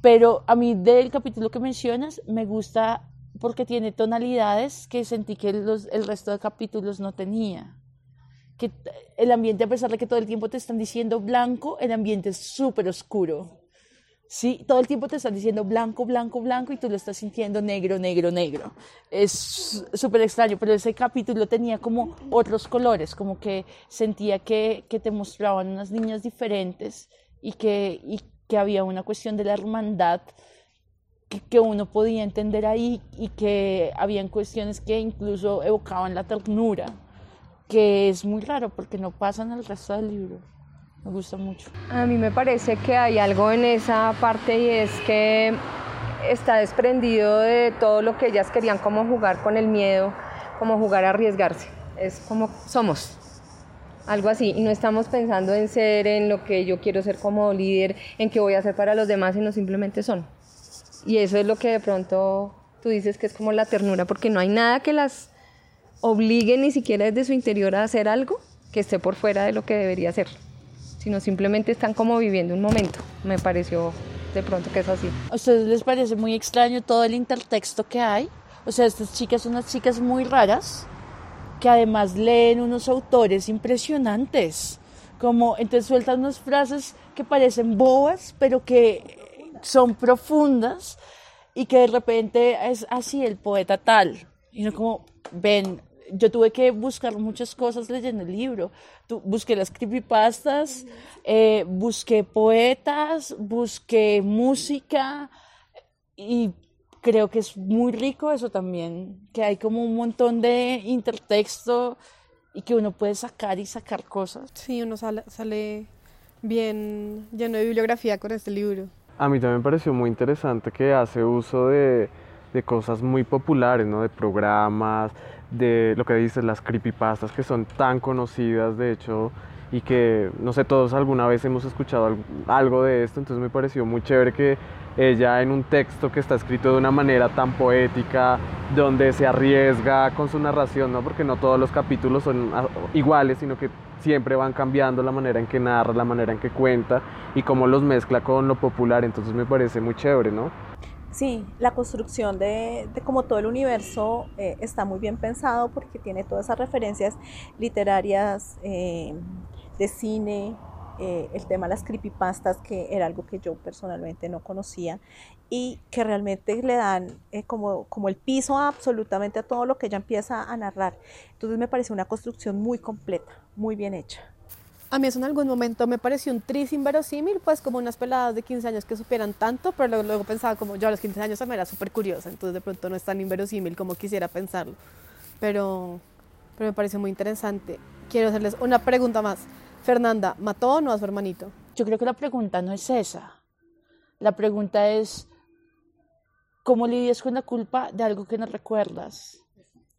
pero a mí del capítulo que mencionas me gusta porque tiene tonalidades que sentí que los, el resto de capítulos no tenía. Que el ambiente, a pesar de que todo el tiempo te están diciendo blanco, el ambiente es súper oscuro. Sí, todo el tiempo te están diciendo blanco, blanco, blanco y tú lo estás sintiendo negro, negro, negro. Es súper extraño, pero ese capítulo tenía como otros colores, como que sentía que, que te mostraban unas niñas diferentes y que, y que había una cuestión de la hermandad que, que, uno podía entender ahí y que habían cuestiones que incluso evocaban la ternura, que es muy raro porque no pasa en el resto del libro. Me gusta mucho. A mí me parece que hay algo en esa parte y es que está desprendido de todo lo que ellas querían como jugar con el miedo, como jugar a arriesgarse. Es como somos, algo así. Y no estamos pensando en ser, en lo que yo quiero ser como líder, en qué voy a hacer para los demás, sino simplemente son. Y eso es lo que de pronto tú dices que es como la ternura, porque no hay nada que las obligue ni siquiera desde su interior a hacer algo que esté por fuera de lo que debería ser, sino simplemente están como viviendo un momento. Me pareció de pronto que es así. ¿A ustedes les parece muy extraño todo el intertexto que hay? O sea, estas chicas son unas chicas muy raras que además leen unos autores impresionantes. Como entonces sueltan unas frases que parecen bobas, pero que son profundas y que de repente es así el poeta tal. Y no como, ven, yo tuve que buscar muchas cosas leyendo el libro. busqué las creepypastas, eh, busqué poetas, busqué música y creo que es muy rico eso también, que hay como un montón de intertexto y que uno puede sacar y sacar cosas. Sí, uno sale, sale bien lleno de bibliografía con este libro. A mí también me pareció muy interesante que hace uso de, de cosas muy populares, ¿no? De programas, de lo que dices, las creepypastas que son tan conocidas, de hecho, y que, no sé, todos alguna vez hemos escuchado algo de esto, entonces me pareció muy chévere que ella en un texto que está escrito de una manera tan poética, donde se arriesga con su narración, ¿no? porque no todos los capítulos son iguales, sino que siempre van cambiando la manera en que narra, la manera en que cuenta y cómo los mezcla con lo popular, entonces me parece muy chévere, ¿no? Sí, la construcción de, de como todo el universo eh, está muy bien pensado porque tiene todas esas referencias literarias eh, de cine, eh, el tema de las creepypastas, que era algo que yo personalmente no conocía y que realmente le dan como, como el piso absolutamente a todo lo que ella empieza a narrar. Entonces me parece una construcción muy completa, muy bien hecha. A mí eso en algún momento me pareció un tris inverosímil, pues como unas peladas de 15 años que supieran tanto, pero luego, pensaba como yo a los 15 años me era súper curiosa, entonces de pronto no es tan inverosímil como quisiera pensarlo. Pero, pero me pareció muy interesante. Quiero hacerles una pregunta más. Fernanda, ¿mató o no a su hermanito? Yo creo que la pregunta no es esa. La pregunta es, ¿cómo lidias con la culpa de algo que no recuerdas?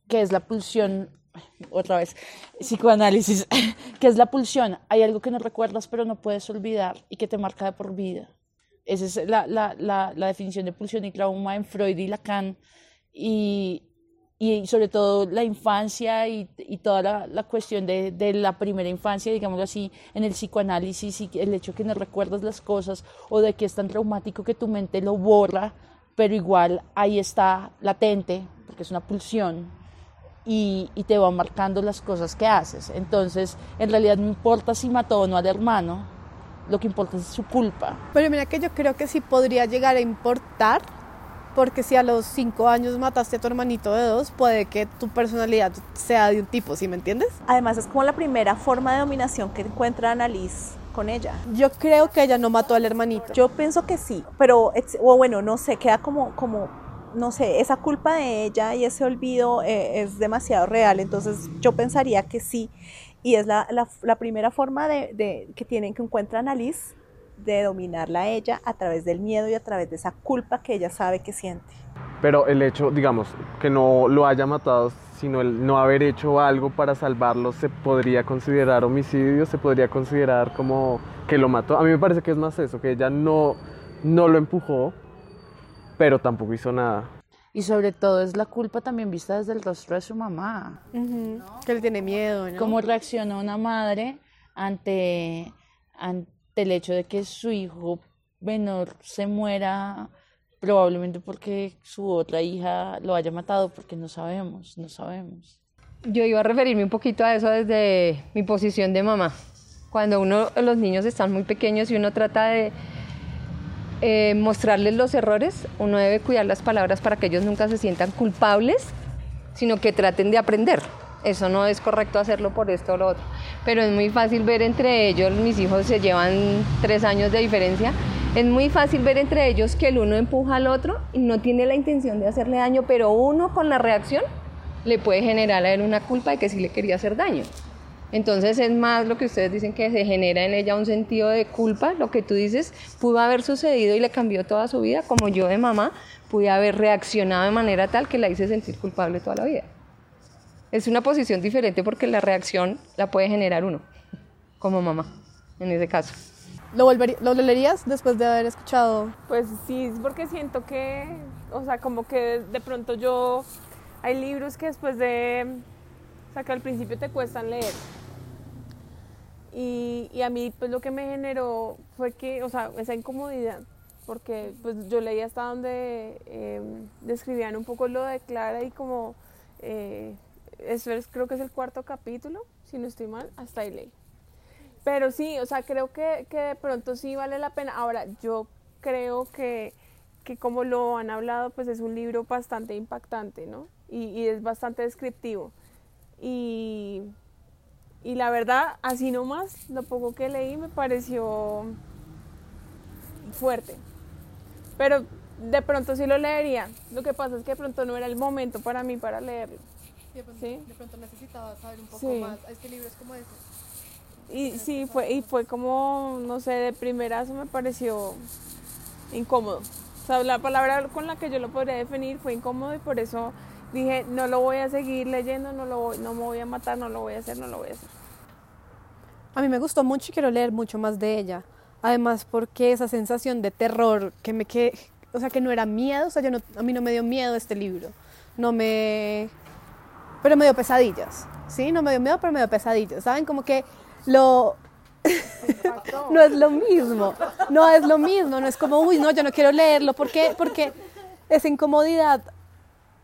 Que es la pulsión otra vez, psicoanálisis, [laughs] que es la pulsión. Hay algo que no recuerdas pero no puedes olvidar y que te marca de por vida. Esa es la, la, la, la definición de pulsión y trauma en Freud y Lacan. Y, y sobre todo la infancia y, toda la, cuestión de, de, la primera infancia, digámoslo así, en el psicoanálisis y el hecho que no recuerdas las cosas o de que es tan traumático que tu mente lo borra, pero igual ahí está latente, porque es una pulsión y, te va marcando las cosas que haces. Entonces, en realidad no importa si mató o no al hermano, lo que importa es su culpa. Pero mira que yo creo que sí podría llegar a importar, porque si a los cinco años mataste a tu hermanito de dos, puede que tu personalidad sea de un tipo, ¿sí me entiendes? Además es como la primera forma de dominación que encuentra Annalise con ella. Yo creo que ella no mató al hermanito. Yo pienso que sí, pero, o bueno, no sé, queda como, como no sé, esa culpa de ella y ese olvido eh, es demasiado real, entonces yo pensaría que sí, y es la, la, primera forma de, de, que tienen que encuentran a Liz de dominarla a ella a través del miedo y a través de esa culpa que ella sabe que siente. Pero el hecho, digamos, que no lo haya matado, sino el no haber hecho algo para salvarlo, ¿se podría considerar homicidio? ¿Se podría considerar como que lo mató? A mí me parece que es más eso, que ella no, no lo empujó, pero tampoco hizo nada. Y sobre todo es la culpa también vista desde el rostro de su mamá. Que le tiene miedo, ¿no? ¿Cómo reaccionó una madre ante, ante el hecho de que su hijo menor se muera? Probablemente porque su otra hija lo haya matado, porque no sabemos, no sabemos. Yo iba a referirme un poquito a eso desde mi posición de mamá. Cuando uno, los niños están muy pequeños y uno trata de eh, mostrarles los errores, uno debe cuidar las palabras para que ellos nunca se sientan culpables, sino que traten de aprender. Eso no es correcto hacerlo por esto o lo otro. Pero es muy fácil ver entre ellos, mis hijos se llevan tres años de diferencia, es muy fácil ver entre ellos que el uno empuja al otro y no tiene la intención de hacerle daño, pero uno con la reacción le puede generar a él una culpa de que sí le quería hacer daño. Entonces es más lo que ustedes dicen que se genera en ella un sentido de culpa, lo que tú dices, pudo haber sucedido y le cambió toda su vida, como yo de mamá pude haber reaccionado de manera tal que la hice sentir culpable toda la vida. Es una posición diferente porque la reacción la puede generar uno, como mamá, en ese caso. ¿Lo, ¿Lo leerías después de haber escuchado? Pues sí, porque siento que, o sea, como que de pronto yo, hay libros que después de, o sea, que al principio te cuestan leer. Y, y a mí, pues lo que me generó fue que, o sea, esa incomodidad, porque pues yo leí hasta donde eh, describían un poco lo de Clara y como, eh, creo que es el cuarto capítulo, si no estoy mal, hasta ahí leí. Pero sí, o sea, creo que, que de pronto sí vale la pena. Ahora, yo creo que, que como lo han hablado, pues es un libro bastante impactante, ¿no? Y, y es bastante descriptivo. Y, y la verdad, así nomás, lo poco que leí me pareció fuerte. Pero de pronto sí lo leería. Lo que pasa es que de pronto no era el momento para mí para leerlo. Sí. De pronto necesitaba saber un poco Sí. más. Este libro es como ese. Y sí, fue, y fue como, no sé, de primerazo me pareció incómodo. O sea, la palabra con la que yo lo podría definir fue incómodo y por eso dije, no lo voy a seguir leyendo, no, lo voy- no me voy a matar, no lo voy a hacer, no lo voy a hacer. A mí me gustó mucho y quiero leer mucho más de ella. Además, porque esa sensación de terror que me que, o sea, que no era miedo, o sea, yo no, a mí no me dio miedo este libro. No me pero me dio pesadillas. Sí, no me dio miedo, pero me dio pesadillas. ¿Saben? Como que lo [laughs] no es lo mismo. No es lo mismo, no es como, uy, no, yo no quiero leerlo, ¿por qué? Porque esa incomodidad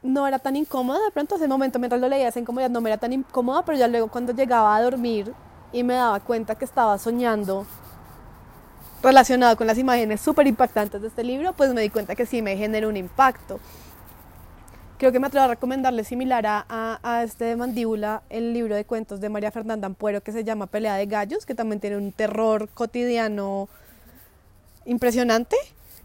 no era tan incómoda, de pronto ese momento mientras lo leía esa incomodidad no me era tan incómoda, pero ya luego cuando llegaba a dormir y me daba cuenta que estaba soñando relacionado con las imágenes súper impactantes de este libro, pues me di cuenta que sí me generó un impacto. Creo que me atrevo a recomendarle similar a, a, a este de Mandíbula el libro de cuentos de María Fernanda Ampuero que se llama Pelea de Gallos, que también tiene un terror cotidiano impresionante.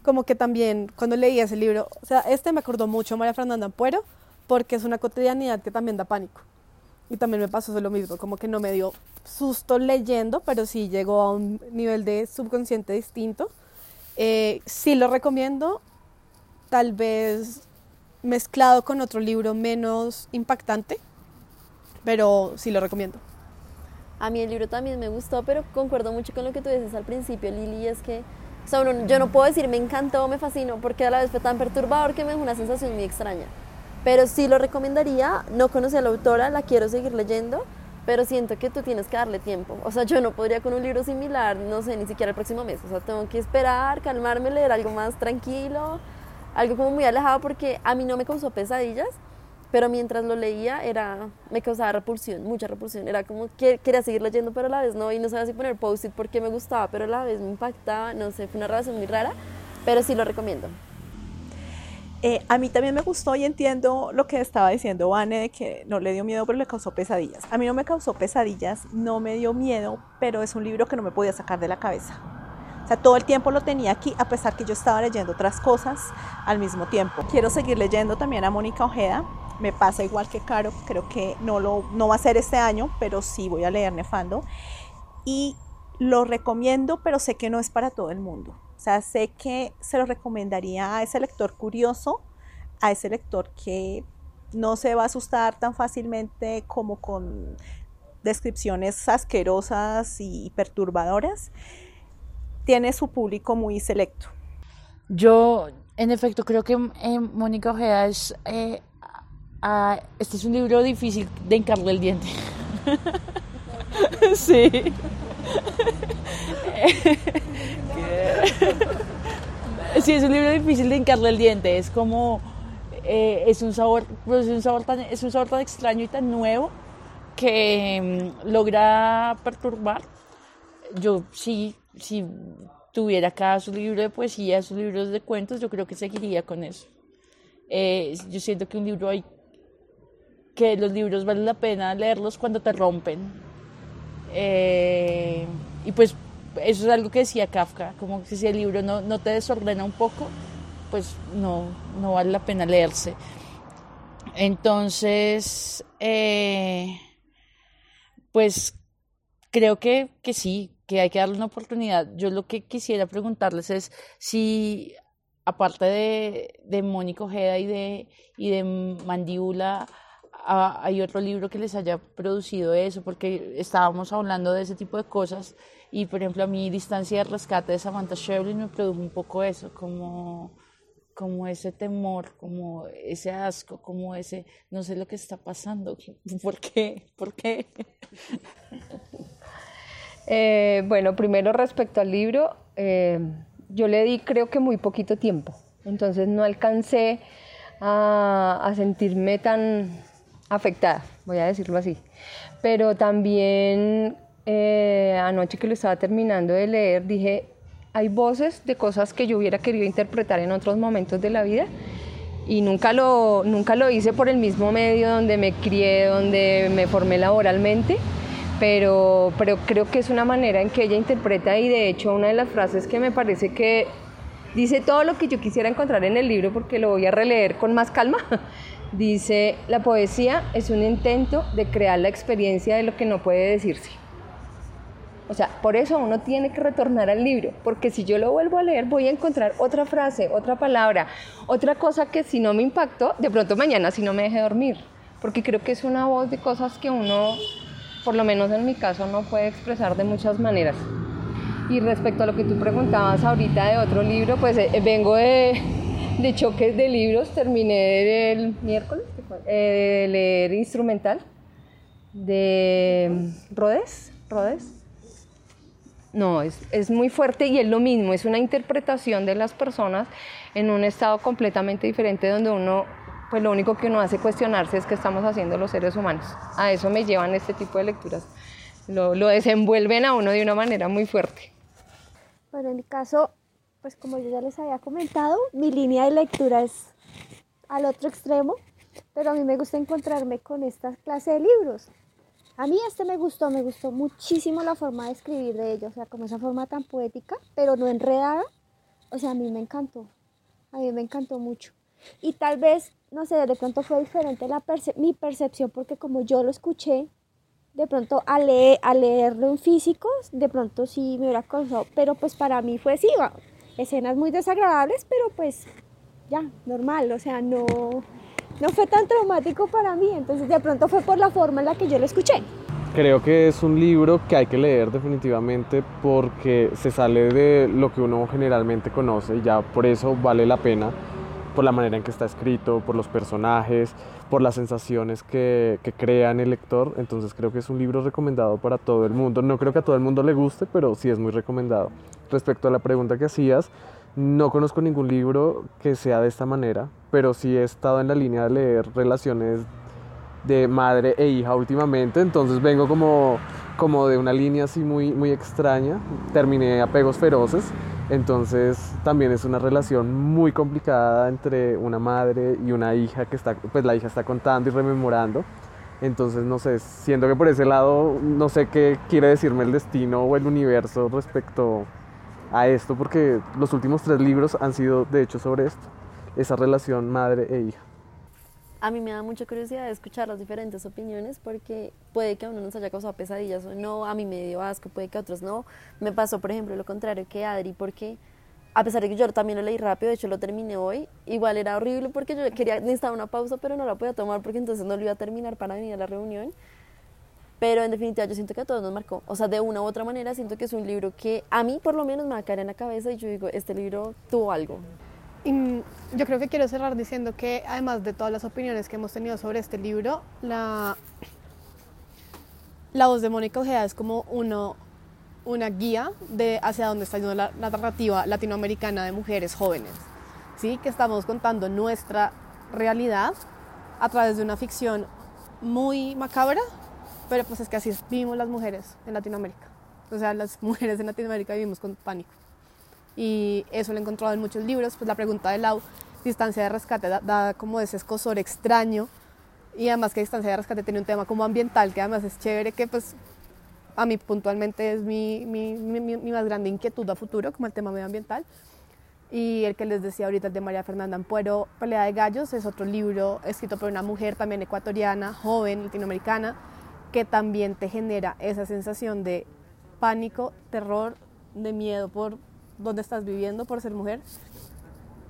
Como que también cuando leí ese libro, o sea, este me acordó mucho a María Fernanda Ampuero porque es una cotidianidad que también da pánico. Y también me pasó lo mismo, como que no me dio susto leyendo, pero sí llegó a un nivel de subconsciente distinto. Eh, sí lo recomiendo, tal vez mezclado con otro libro menos impactante, pero sí lo recomiendo. A mí el libro también me gustó, pero concuerdo mucho con lo que tú dices al principio, Lili, es que o sea, uno- yo no puedo decir me encantó, me fascinó, porque a la vez fue tan perturbador que me dejó una sensación muy extraña. Pero sí lo recomendaría, no conocí a la autora, la quiero seguir leyendo, pero siento que tú tienes que darle tiempo. O sea, yo no podría con un libro similar, no sé, ni siquiera el próximo mes. O sea, tengo que esperar, calmarme, leer algo más tranquilo, algo como muy alejado, porque a mí no me causó pesadillas, pero mientras lo leía era me causaba repulsión, mucha repulsión. Era como que quería seguir leyendo, pero a la vez no, y no sabía si poner post-it porque me gustaba, pero a la vez me impactaba, no sé, fue una relación muy rara, pero sí lo recomiendo. Eh, a mí también me gustó y entiendo lo que estaba diciendo Vane de que no le dio miedo, pero le causó pesadillas. A mí no me causó pesadillas, no me dio miedo, pero es un libro que no me podía sacar de la cabeza. O sea, todo el tiempo lo tenía aquí, a pesar que yo estaba leyendo otras cosas al mismo tiempo. Quiero seguir leyendo también a Mónica Ojeda. Me pasa igual que Caro, creo que no, lo, no va a ser este año, pero sí voy a leer Nefando. Y lo recomiendo, pero sé que no es para todo el mundo. O sea, sé que se lo recomendaría a ese lector curioso, a ese lector que no se va a asustar tan fácilmente como con descripciones asquerosas y perturbadoras. Tiene su público muy selecto. Yo, en efecto, creo que eh, Mónica Ojeda es. eh, este es un libro difícil de hincarle el diente. [laughs] sí. [laughs] sí, es un libro difícil de hincarle el diente. Es como. eh, es, un sabor, pues, es, un sabor tan, es un sabor tan extraño y tan nuevo que mm, logra perturbar yo sí, si tuviera acá su libro de poesía, sus libros de cuentos, yo creo que seguiría con eso. Eh, yo siento que un libro hay, que los libros vale la pena leerlos cuando te rompen. Eh, y pues eso es algo que decía Kafka, como que si el libro no, no te desordena un poco, pues no, no vale la pena leerse. Entonces, eh, pues creo que, que sí, que hay que darle una oportunidad. Yo lo que quisiera preguntarles es si, aparte de, de Mónica Ojeda y de, y de Mandíbula, hay otro libro que les haya producido eso, porque estábamos hablando de ese tipo de cosas y, por ejemplo, a mí Distancia de Rescate de Samantha Shevlin me produjo un poco eso, como como ese temor, como ese asco, como ese, no sé lo que está pasando, [laughs] ¿por qué? ¿Por qué? [laughs] Eh, bueno, primero respecto al libro, eh, yo le di creo que muy poquito tiempo, entonces no alcancé a, sentirme tan afectada, voy a decirlo así. Pero también eh, anoche que lo estaba terminando de leer, dije, hay voces de cosas que yo hubiera querido interpretar en otros momentos de la vida y nunca lo, nunca lo hice por el mismo medio donde me crié, donde me formé laboralmente, pero, pero creo que es una manera en que ella interpreta y de hecho una de las frases que me parece que dice todo lo que yo quisiera encontrar en el libro porque lo voy a releer con más calma. [laughs] Dice, la poesía es un intento de crear la experiencia de lo que no puede decirse. O sea, por eso uno tiene que retornar al libro, porque si yo lo vuelvo a leer voy a encontrar otra frase, otra palabra, otra cosa que si no me impactó, de pronto mañana si no me deje dormir, porque creo que es una voz de cosas que uno, por lo menos en mi caso, no puede expresar de muchas maneras. Y respecto a lo que tú preguntabas ahorita de otro libro, pues eh, vengo de, choques de libros, terminé el miércoles eh, de leer instrumental de Rodés, Rodés no, es, es, muy fuerte y es lo mismo, es una interpretación de las personas en un estado completamente diferente donde uno, pues lo único que uno hace cuestionarse es qué estamos haciendo los seres humanos. A eso me llevan este tipo de lecturas. Lo, lo desenvuelven a uno de una manera muy fuerte. Bueno, en mi caso, pues como yo ya les había comentado, mi línea de lectura es al otro extremo, pero a mí me gusta encontrarme con esta clase de libros a mí este me gustó, me gustó muchísimo la forma de escribir de ellos, o sea, como esa forma tan poética, pero no enredada. O sea, a mí me encantó, a mí me encantó mucho. Y tal vez, no sé, de pronto fue diferente la mi percepción, porque como yo lo escuché, de pronto a, leer, a leerlo en físico, de pronto sí me hubiera causado, pero pues para mí fue sí, escenas muy desagradables, pero pues ya, normal, o sea, no, no fue tan traumático para mí, entonces de pronto fue por la forma en la que yo lo escuché. Creo que es un libro que hay que leer definitivamente porque se sale de lo que uno generalmente conoce y ya por eso vale la pena, por la manera en que está escrito, por los personajes, por las sensaciones que, que crea en el lector. Entonces creo que es un libro recomendado para todo el mundo. No creo que a todo el mundo le guste, pero sí es muy recomendado. Respecto a la pregunta que hacías, no conozco ningún libro que sea de esta manera, pero sí he estado en la línea de leer relaciones de madre e hija últimamente, entonces vengo como, como de una línea así muy, muy extraña. Terminé Apegos Feroces, entonces también es una relación muy complicada entre una madre y una hija que está, pues la hija está contando y rememorando. Entonces, no sé, siento que por ese lado, no sé qué quiere decirme el destino o el universo respecto a esto porque los últimos tres libros han sido de hecho sobre esto, esa relación madre e hija. A mí me da mucha curiosidad escuchar las diferentes opiniones porque puede que a uno nos haya causado pesadillas o no, a mí me dio asco, puede que a otros no. Me pasó, por ejemplo, lo contrario que Adri porque a pesar de que yo también lo leí rápido, de hecho lo terminé hoy, igual era horrible porque yo quería necesitaba una pausa, pero no la podía tomar porque entonces no lo iba a terminar para venir a la reunión. Pero en definitiva yo siento que a todos nos marcó. O sea, de una u otra manera siento que es un libro que a mí por lo menos me va a caer en la cabeza y yo digo, este libro tuvo algo. Y yo creo que quiero cerrar diciendo que además de todas las opiniones que hemos tenido sobre este libro, la, voz de Mónica Ojeda es como una guía de hacia dónde está yendo la, la narrativa latinoamericana de mujeres jóvenes. ¿sí? Que estamos contando nuestra realidad a través de una ficción muy macabra, pero pues es que así vivimos las mujeres en Latinoamérica. O sea, las mujeres en Latinoamérica vivimos con pánico. Y eso lo he encontrado en muchos libros. Pues la pregunta de la distancia de rescate da, como ese escosor extraño. Y además que distancia de rescate tiene un tema como ambiental, que además es chévere, que pues a mí puntualmente es mi, mi, mi, mi más grande inquietud a futuro, como el tema medioambiental. Y el que les decía ahorita, el de María Fernanda Ampuero, Pelea de Gallos, es otro libro escrito por una mujer también ecuatoriana, joven, latinoamericana, que también te genera esa sensación de pánico, terror, de miedo por dónde estás viviendo, por ser mujer.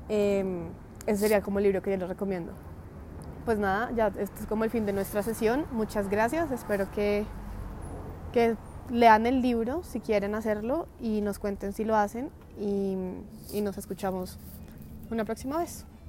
Eh, ese sería como el libro que yo les recomiendo. Pues nada, ya este es como el fin de nuestra sesión. Muchas gracias. Espero que, que lean el libro si quieren hacerlo y nos cuenten si lo hacen y, y nos escuchamos una próxima vez.